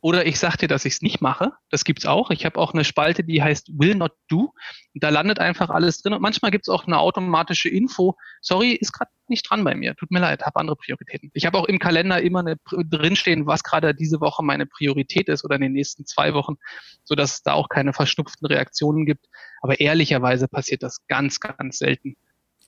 oder ich sage dir, dass ich es nicht mache. Das gibt's auch. Ich habe auch eine Spalte, die heißt Will Not Do. Und da landet einfach alles drin. Und manchmal gibt's auch eine automatische Info. Sorry, ist gerade nicht dran bei mir. Tut mir leid, habe andere Prioritäten. Ich habe auch im Kalender immer eine, drinstehen, was gerade diese Woche meine Priorität ist oder in den nächsten zwei Wochen, sodass es da auch keine verschnupften Reaktionen gibt. Aber ehrlicherweise passiert das ganz, ganz selten.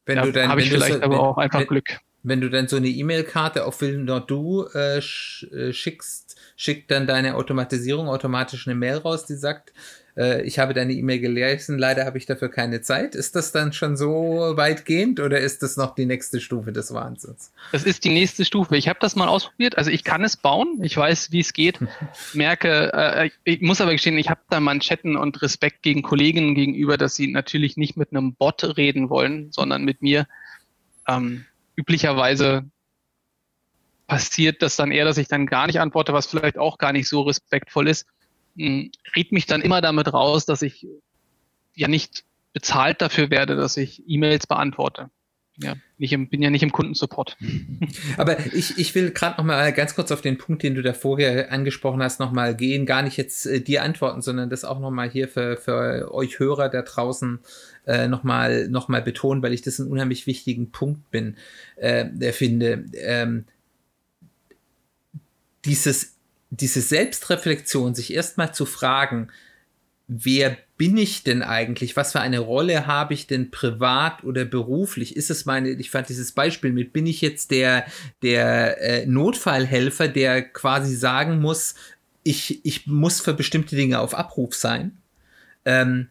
Wenn da du dann, habe ich vielleicht so, aber wenn, auch einfach wenn, Glück. Wenn du dann so eine E-Mail-Karte auf Will Not Do äh, äh schickst, schickt dann deine Automatisierung automatisch eine Mail raus, die sagt, äh, ich habe deine E-Mail gelesen, leider habe ich dafür keine Zeit. Ist das dann schon so weitgehend oder ist das noch die nächste Stufe des Wahnsinns? Das ist die nächste Stufe. Ich habe das mal ausprobiert. Also ich kann es bauen, ich weiß, wie es geht. Merke, äh, ich muss aber gestehen, ich habe da Manschetten und Respekt gegen Kolleginnen gegenüber, dass sie natürlich nicht mit einem Bot reden wollen, sondern mit mir. Ähm, üblicherweise passiert das dann eher, dass ich dann gar nicht antworte, was vielleicht auch gar nicht so respektvoll ist. Hm, Riet mich dann immer damit raus, dass ich ja nicht bezahlt dafür werde, dass ich E-Mails beantworte. Ja, nicht im, bin ja nicht im Kundensupport. Aber ich, ich will gerade noch mal ganz kurz auf den Punkt, den du da vorher angesprochen hast, noch mal gehen. Gar nicht jetzt äh, dir antworten, sondern das auch noch mal hier für, für euch Hörer da draußen äh, noch, mal, noch mal betonen, weil ich das einen unheimlich wichtigen Punkt bin, äh, finde. Ähm, dieses, diese Selbstreflexion, sich erstmal zu fragen, wer bin ich denn eigentlich? Was für eine Rolle habe ich denn privat oder beruflich? Ist es meine, ich fand dieses Beispiel mit, bin ich jetzt der, der äh, Notfallhelfer, der quasi sagen muss, ich, ich muss für bestimmte Dinge auf Abruf sein? Ähm,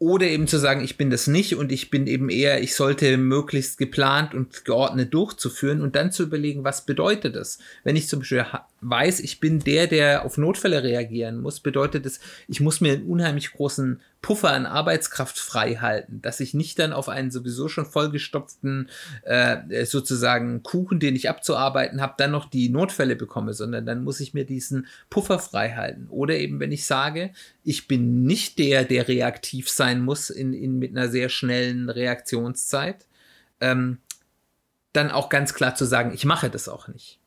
oder eben zu sagen, ich bin das nicht und ich bin eben eher, ich sollte möglichst geplant und geordnet durchzuführen und dann zu überlegen, was bedeutet das? Wenn ich zum Beispiel weiß, ich bin der, der auf Notfälle reagieren muss, bedeutet es, ich muss mir einen unheimlich großen Puffer an Arbeitskraft frei halten, dass ich nicht dann auf einen sowieso schon vollgestopften äh, sozusagen Kuchen, den ich abzuarbeiten habe, dann noch die Notfälle bekomme, sondern dann muss ich mir diesen Puffer frei halten. Oder eben, wenn ich sage, ich bin nicht der, der reaktiv sein muss in, in mit einer sehr schnellen Reaktionszeit, ähm, dann auch ganz klar zu sagen, ich mache das auch nicht.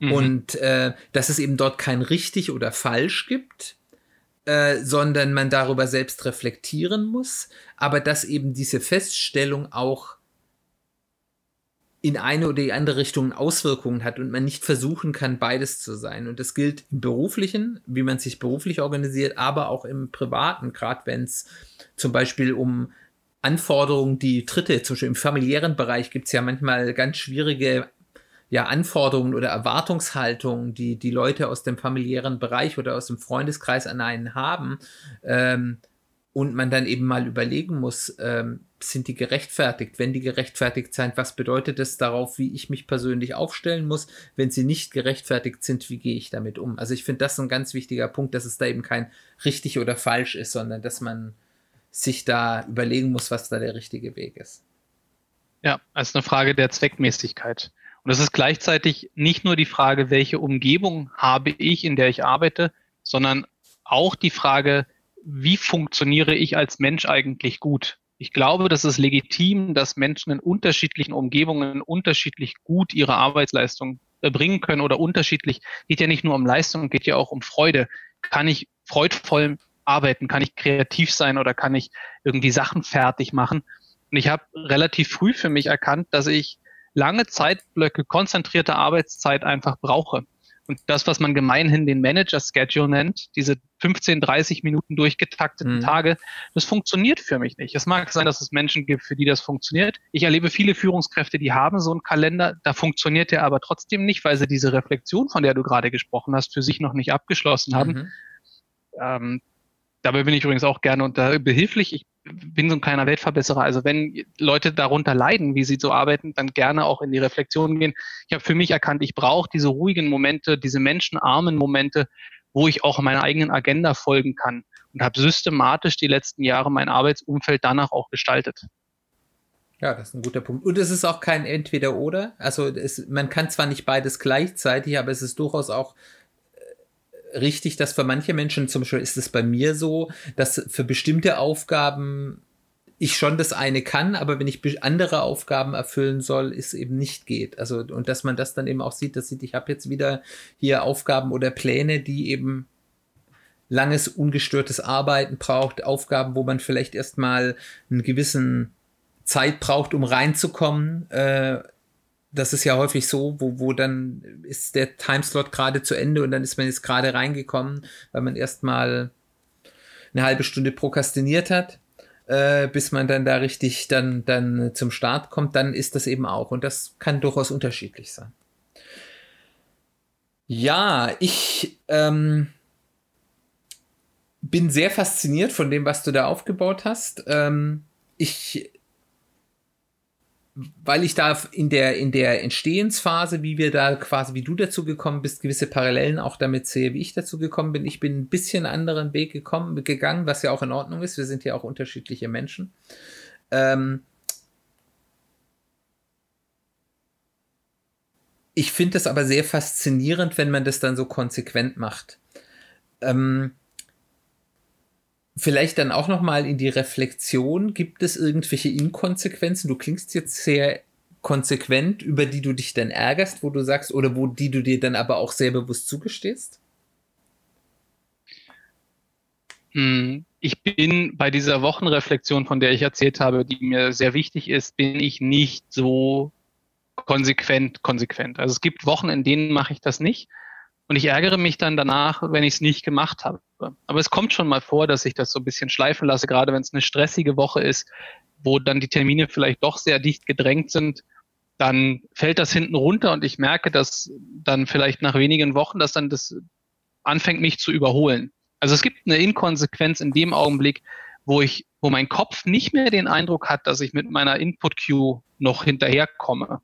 Mhm. Und äh, dass es eben dort kein richtig oder falsch gibt, äh, sondern man darüber selbst reflektieren muss, aber dass eben diese Feststellung auch in eine oder die andere Richtung Auswirkungen hat und man nicht versuchen kann, beides zu sein. Und das gilt im beruflichen, wie man sich beruflich organisiert, aber auch im privaten, gerade wenn es zum Beispiel um Anforderungen, die Dritte, zum Beispiel im familiären Bereich gibt es ja manchmal ganz schwierige ja, Anforderungen oder Erwartungshaltungen, die die Leute aus dem familiären Bereich oder aus dem Freundeskreis an einen haben, ähm, und man dann eben mal überlegen muss, ähm, sind die gerechtfertigt? Wenn die gerechtfertigt sind, was bedeutet das darauf, wie ich mich persönlich aufstellen muss? Wenn sie nicht gerechtfertigt sind, wie gehe ich damit um? Also ich finde das ein ganz wichtiger Punkt, dass es da eben kein richtig oder falsch ist, sondern dass man sich da überlegen muss, was da der richtige Weg ist. Ja, ist eine Frage der Zweckmäßigkeit. Und es ist gleichzeitig nicht nur die Frage, welche Umgebung habe ich, in der ich arbeite, sondern auch die Frage, wie funktioniere ich als Mensch eigentlich gut? Ich glaube, das ist legitim, dass Menschen in unterschiedlichen Umgebungen unterschiedlich gut ihre Arbeitsleistung erbringen können oder unterschiedlich. Geht ja nicht nur um Leistung, geht ja auch um Freude. Kann ich freudvoll arbeiten? Kann ich kreativ sein oder kann ich irgendwie Sachen fertig machen? Und ich habe relativ früh für mich erkannt, dass ich lange Zeitblöcke, konzentrierte Arbeitszeit einfach brauche. Und das, was man gemeinhin den Manager-Schedule nennt, diese 15, 30 Minuten durchgetakteten mhm. Tage, das funktioniert für mich nicht. Es mag sein, dass es Menschen gibt, für die das funktioniert. Ich erlebe viele Führungskräfte, die haben so einen Kalender, da funktioniert der aber trotzdem nicht, weil sie diese Reflexion, von der du gerade gesprochen hast, für sich noch nicht abgeschlossen haben. Mhm. Ähm, dabei bin ich übrigens auch gerne unter behilflich. Ich bin so ein kleiner Weltverbesserer. Also wenn Leute darunter leiden, wie sie so arbeiten, dann gerne auch in die Reflexion gehen. Ich habe für mich erkannt, ich brauche diese ruhigen Momente, diese menschenarmen Momente, wo ich auch meiner eigenen Agenda folgen kann und habe systematisch die letzten Jahre mein Arbeitsumfeld danach auch gestaltet. Ja, das ist ein guter Punkt. Und es ist auch kein Entweder-Oder. Also es, man kann zwar nicht beides gleichzeitig, aber es ist durchaus auch richtig, dass für manche Menschen, zum Beispiel ist es bei mir so, dass für bestimmte Aufgaben ich schon das eine kann, aber wenn ich andere Aufgaben erfüllen soll, es eben nicht geht. Also, und dass man das dann eben auch sieht, dass sieht, ich habe jetzt wieder hier Aufgaben oder Pläne, die eben langes, ungestörtes Arbeiten braucht, Aufgaben, wo man vielleicht erstmal einen gewissen Zeit braucht, um reinzukommen, äh, das ist ja häufig so, wo, wo dann ist der Timeslot gerade zu Ende und dann ist man jetzt gerade reingekommen, weil man erstmal eine halbe Stunde prokrastiniert hat, äh, bis man dann da richtig dann, dann zum Start kommt, dann ist das eben auch. Und das kann durchaus unterschiedlich sein. Ja, ich ähm, bin sehr fasziniert von dem, was du da aufgebaut hast. Ähm, ich weil ich da in der, in der Entstehensphase, wie wir da quasi, wie du dazu gekommen bist, gewisse Parallelen auch damit sehe, wie ich dazu gekommen bin. Ich bin ein bisschen anderen Weg gekommen, gegangen, was ja auch in Ordnung ist. Wir sind ja auch unterschiedliche Menschen. Ähm ich finde es aber sehr faszinierend, wenn man das dann so konsequent macht. Ähm vielleicht dann auch noch mal in die Reflexion. Gibt es irgendwelche Inkonsequenzen? Du klingst jetzt sehr konsequent, über die du dich dann ärgerst, wo du sagst, oder wo die du dir dann aber auch sehr bewusst zugestehst? Hm, ich bin bei dieser Wochenreflexion, von der ich erzählt habe, die mir sehr wichtig ist, bin ich nicht so konsequent, konsequent. Also es gibt Wochen, in denen mache ich das nicht. Und ich ärgere mich dann danach, wenn ich es nicht gemacht habe. Aber es kommt schon mal vor, dass ich das so ein bisschen schleifen lasse, gerade wenn es eine stressige Woche ist, wo dann die Termine vielleicht doch sehr dicht gedrängt sind, dann fällt das hinten runter und ich merke, dass dann vielleicht nach wenigen Wochen, dass dann das anfängt, mich zu überholen. Also es gibt eine Inkonsequenz in dem Augenblick, wo ich, wo mein Kopf nicht mehr den Eindruck hat, dass ich mit meiner Input Queue noch hinterherkomme.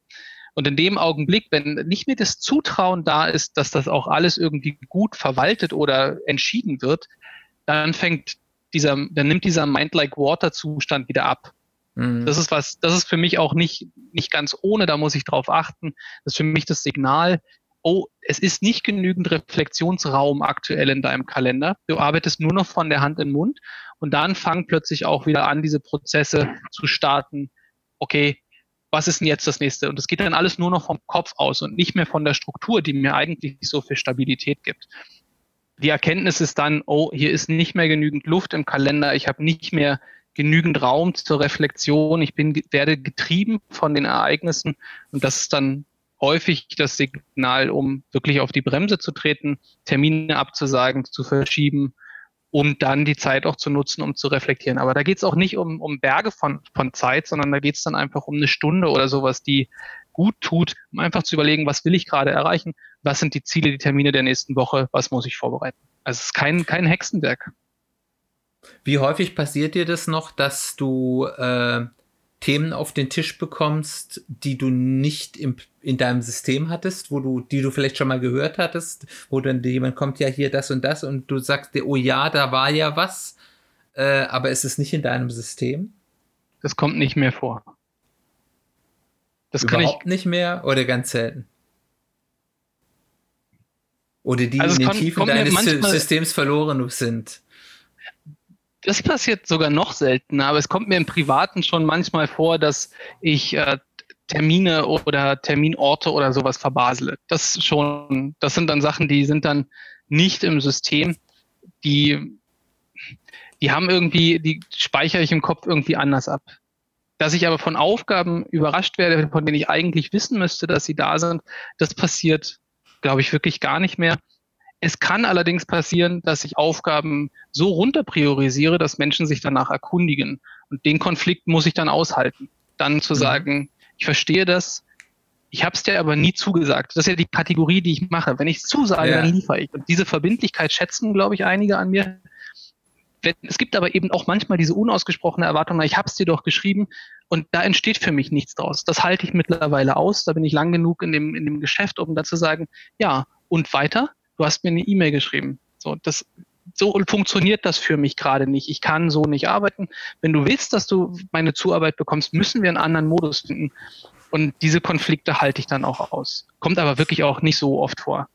Und in dem Augenblick, wenn nicht mehr das Zutrauen da ist, dass das auch alles irgendwie gut verwaltet oder entschieden wird, dann fängt dieser, dann nimmt dieser Mind-like-Water-Zustand wieder ab. Mhm. Das ist was, das ist für mich auch nicht, nicht ganz ohne, da muss ich drauf achten. Das ist für mich das Signal, oh, es ist nicht genügend Reflexionsraum aktuell in deinem Kalender. Du arbeitest nur noch von der Hand in den Mund und dann fangen plötzlich auch wieder an, diese Prozesse zu starten. Okay, was ist denn jetzt das nächste? Und es geht dann alles nur noch vom Kopf aus und nicht mehr von der Struktur, die mir eigentlich so viel Stabilität gibt. Die Erkenntnis ist dann, oh, hier ist nicht mehr genügend Luft im Kalender, ich habe nicht mehr genügend Raum zur Reflexion. Ich bin, werde getrieben von den Ereignissen und das ist dann häufig das Signal, um wirklich auf die Bremse zu treten, Termine abzusagen, zu verschieben und dann die Zeit auch zu nutzen, um zu reflektieren. Aber da geht es auch nicht um, um Berge von, von Zeit, sondern da geht es dann einfach um eine Stunde oder sowas, die gut tut, um einfach zu überlegen, was will ich gerade erreichen, was sind die Ziele, die Termine der nächsten Woche, was muss ich vorbereiten. Also es ist kein, kein Hexenwerk. Wie häufig passiert dir das noch, dass du äh, Themen auf den Tisch bekommst, die du nicht im, in deinem System hattest, wo du, die du vielleicht schon mal gehört hattest, wo dann jemand kommt, ja hier das und das und du sagst dir, oh ja, da war ja was, äh, aber ist es nicht in deinem System? Das kommt nicht mehr vor. Das Überhaupt kann ich nicht mehr oder ganz selten? Oder die also in den kommt, Tiefen kommt deines Systems verloren sind? Das passiert sogar noch seltener, aber es kommt mir im Privaten schon manchmal vor, dass ich äh, Termine oder Terminorte oder sowas verbasele. Das schon, das sind dann Sachen, die sind dann nicht im System, die, die haben irgendwie, die speichere ich im Kopf irgendwie anders ab. Dass ich aber von Aufgaben überrascht werde, von denen ich eigentlich wissen müsste, dass sie da sind, das passiert, glaube ich, wirklich gar nicht mehr. Es kann allerdings passieren, dass ich Aufgaben so runter priorisiere, dass Menschen sich danach erkundigen. Und den Konflikt muss ich dann aushalten. Dann zu mhm. sagen, ich verstehe das, ich habe es dir aber nie zugesagt. Das ist ja die Kategorie, die ich mache. Wenn ich zusage, ja. dann liefere ich. Und diese Verbindlichkeit schätzen, glaube ich, einige an mir. Es gibt aber eben auch manchmal diese unausgesprochene Erwartung, ich habe es dir doch geschrieben und da entsteht für mich nichts draus. Das halte ich mittlerweile aus. Da bin ich lang genug in dem, in dem Geschäft, um da zu sagen, ja, und weiter du hast mir eine E-Mail geschrieben. So, das, so funktioniert das für mich gerade nicht. Ich kann so nicht arbeiten. Wenn du willst, dass du meine Zuarbeit bekommst, müssen wir einen anderen Modus finden. Und diese Konflikte halte ich dann auch aus. Kommt aber wirklich auch nicht so oft vor.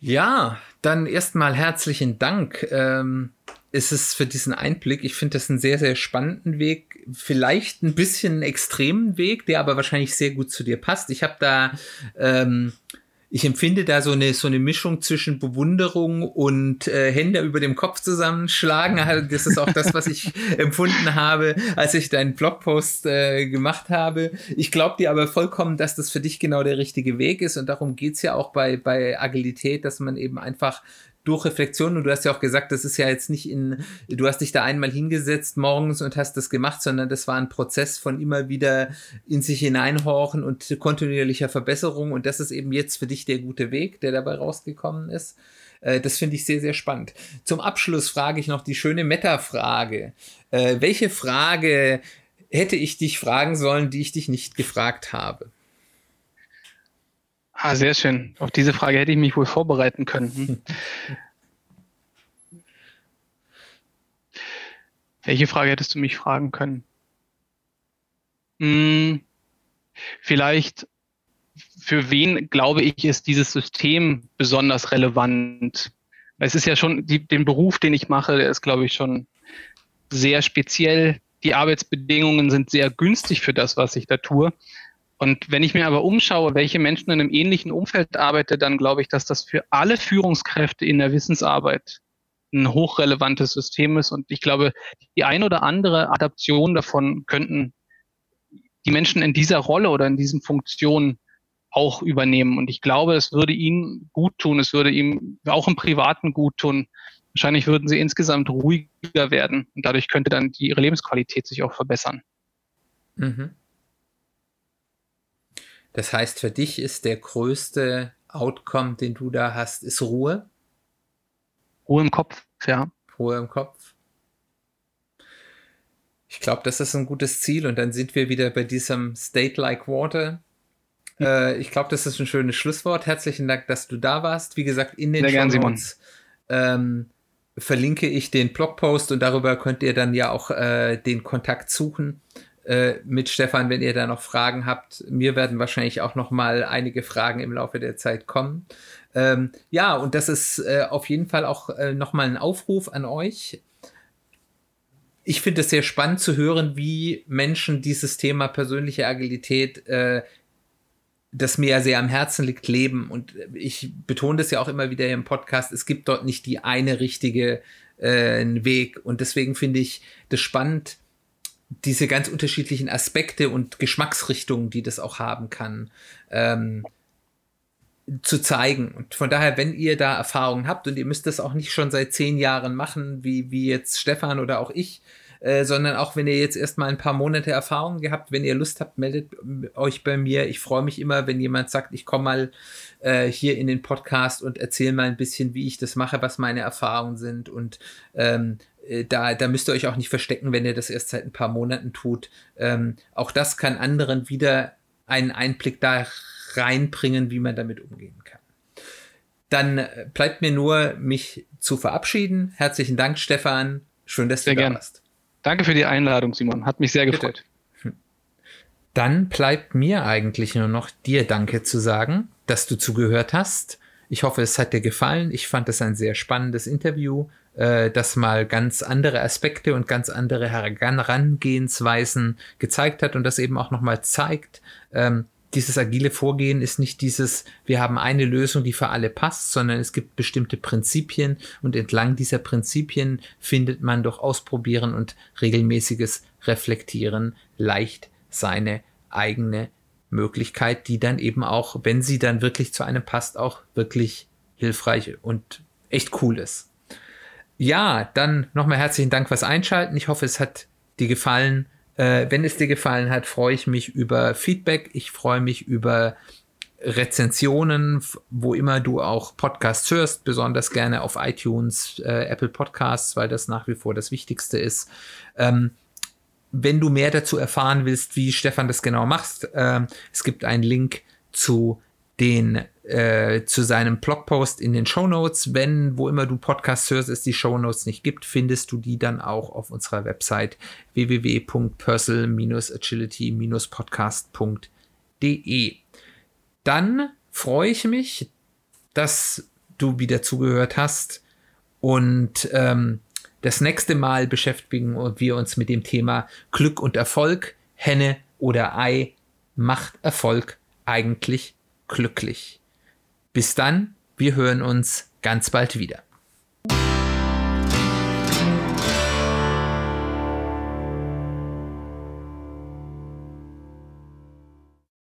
Ja, dann erstmal herzlichen Dank. Ähm, ist es für diesen Einblick. Ich finde das einen sehr, sehr spannenden Weg. Vielleicht ein bisschen einen extremen Weg, der aber wahrscheinlich sehr gut zu dir passt. Ich habe da ähm, ich empfinde da so eine, so eine Mischung zwischen Bewunderung und äh, Hände über dem Kopf zusammenschlagen. Also, das ist auch das, was ich empfunden habe, als ich deinen Blogpost äh, gemacht habe. Ich glaube dir aber vollkommen, dass das für dich genau der richtige Weg ist. Und darum geht's ja auch bei, bei Agilität, dass man eben einfach durch Reflexion, und du hast ja auch gesagt, das ist ja jetzt nicht in, du hast dich da einmal hingesetzt morgens und hast das gemacht, sondern das war ein Prozess von immer wieder in sich hineinhorchen und kontinuierlicher Verbesserung. Und das ist eben jetzt für dich der gute Weg, der dabei rausgekommen ist. Äh, das finde ich sehr, sehr spannend. Zum Abschluss frage ich noch die schöne Meta-Frage. Äh, welche Frage hätte ich dich fragen sollen, die ich dich nicht gefragt habe? Ah, sehr schön. Auf diese Frage hätte ich mich wohl vorbereiten können. Welche Frage hättest du mich fragen können? Hm, vielleicht, für wen, glaube ich, ist dieses System besonders relevant? Es ist ja schon, die, den Beruf, den ich mache, der ist, glaube ich, schon sehr speziell. Die Arbeitsbedingungen sind sehr günstig für das, was ich da tue. Und wenn ich mir aber umschaue, welche Menschen in einem ähnlichen Umfeld arbeiten, dann glaube ich, dass das für alle Führungskräfte in der Wissensarbeit ein hochrelevantes System ist. Und ich glaube, die ein oder andere Adaption davon könnten die Menschen in dieser Rolle oder in diesen Funktionen auch übernehmen. Und ich glaube, es würde ihnen gut tun, es würde ihm auch im Privaten gut tun. Wahrscheinlich würden sie insgesamt ruhiger werden und dadurch könnte dann die, ihre Lebensqualität sich auch verbessern. Mhm. Das heißt, für dich ist der größte Outcome, den du da hast, ist Ruhe? Ruhe im Kopf, ja. Ruhe im Kopf. Ich glaube, das ist ein gutes Ziel und dann sind wir wieder bei diesem State like Water. Hm. Äh, ich glaube, das ist ein schönes Schlusswort. Herzlichen Dank, dass du da warst. Wie gesagt, in den Notes ähm, verlinke ich den Blogpost und darüber könnt ihr dann ja auch äh, den Kontakt suchen. Äh, mit Stefan, wenn ihr da noch Fragen habt. Mir werden wahrscheinlich auch noch mal einige Fragen im Laufe der Zeit kommen. Ähm, ja, und das ist äh, auf jeden Fall auch äh, noch mal ein Aufruf an euch. Ich finde es sehr spannend zu hören, wie Menschen dieses Thema persönliche Agilität äh, das mir ja sehr am Herzen liegt, leben. Und ich betone das ja auch immer wieder im Podcast, es gibt dort nicht die eine richtige äh, Weg. Und deswegen finde ich das spannend, diese ganz unterschiedlichen Aspekte und Geschmacksrichtungen, die das auch haben kann, ähm, zu zeigen. Und von daher, wenn ihr da Erfahrungen habt und ihr müsst das auch nicht schon seit zehn Jahren machen, wie, wie jetzt Stefan oder auch ich, äh, sondern auch wenn ihr jetzt erstmal ein paar Monate Erfahrung gehabt, wenn ihr Lust habt, meldet euch bei mir. Ich freue mich immer, wenn jemand sagt, ich komme mal äh, hier in den Podcast und erzähle mal ein bisschen, wie ich das mache, was meine Erfahrungen sind und ähm, äh, da, da müsst ihr euch auch nicht verstecken, wenn ihr das erst seit ein paar Monaten tut. Ähm, auch das kann anderen wieder einen Einblick da reinbringen, wie man damit umgehen kann. Dann äh, bleibt mir nur, mich zu verabschieden. Herzlichen Dank, Stefan. Schön, dass sehr du da gern. warst. Danke für die Einladung, Simon. Hat mich sehr gefreut. Bitte. Hm. Dann bleibt mir eigentlich nur noch dir Danke zu sagen, dass du zugehört hast. Ich hoffe, es hat dir gefallen. Ich fand es ein sehr spannendes Interview äh, das mal ganz andere Aspekte und ganz andere Herangehensweisen gezeigt hat und das eben auch nochmal zeigt, ähm, dieses agile Vorgehen ist nicht dieses, wir haben eine Lösung, die für alle passt, sondern es gibt bestimmte Prinzipien und entlang dieser Prinzipien findet man durch Ausprobieren und regelmäßiges Reflektieren leicht seine eigene Möglichkeit, die dann eben auch, wenn sie dann wirklich zu einem passt, auch wirklich hilfreich und echt cool ist. Ja, dann nochmal herzlichen Dank fürs Einschalten. Ich hoffe, es hat dir gefallen. Äh, wenn es dir gefallen hat, freue ich mich über Feedback. Ich freue mich über Rezensionen, wo immer du auch Podcasts hörst, besonders gerne auf iTunes, äh, Apple Podcasts, weil das nach wie vor das Wichtigste ist. Ähm, wenn du mehr dazu erfahren willst, wie Stefan das genau macht, äh, es gibt einen Link zu den äh, zu seinem Blogpost in den Show Notes. Wenn, wo immer du Podcasts hörst, es die Show Notes nicht gibt, findest du die dann auch auf unserer Website www.persel-agility-podcast.de. Dann freue ich mich, dass du wieder zugehört hast und ähm, das nächste Mal beschäftigen wir uns mit dem Thema Glück und Erfolg, Henne oder Ei, macht Erfolg eigentlich glücklich. Bis dann, wir hören uns ganz bald wieder.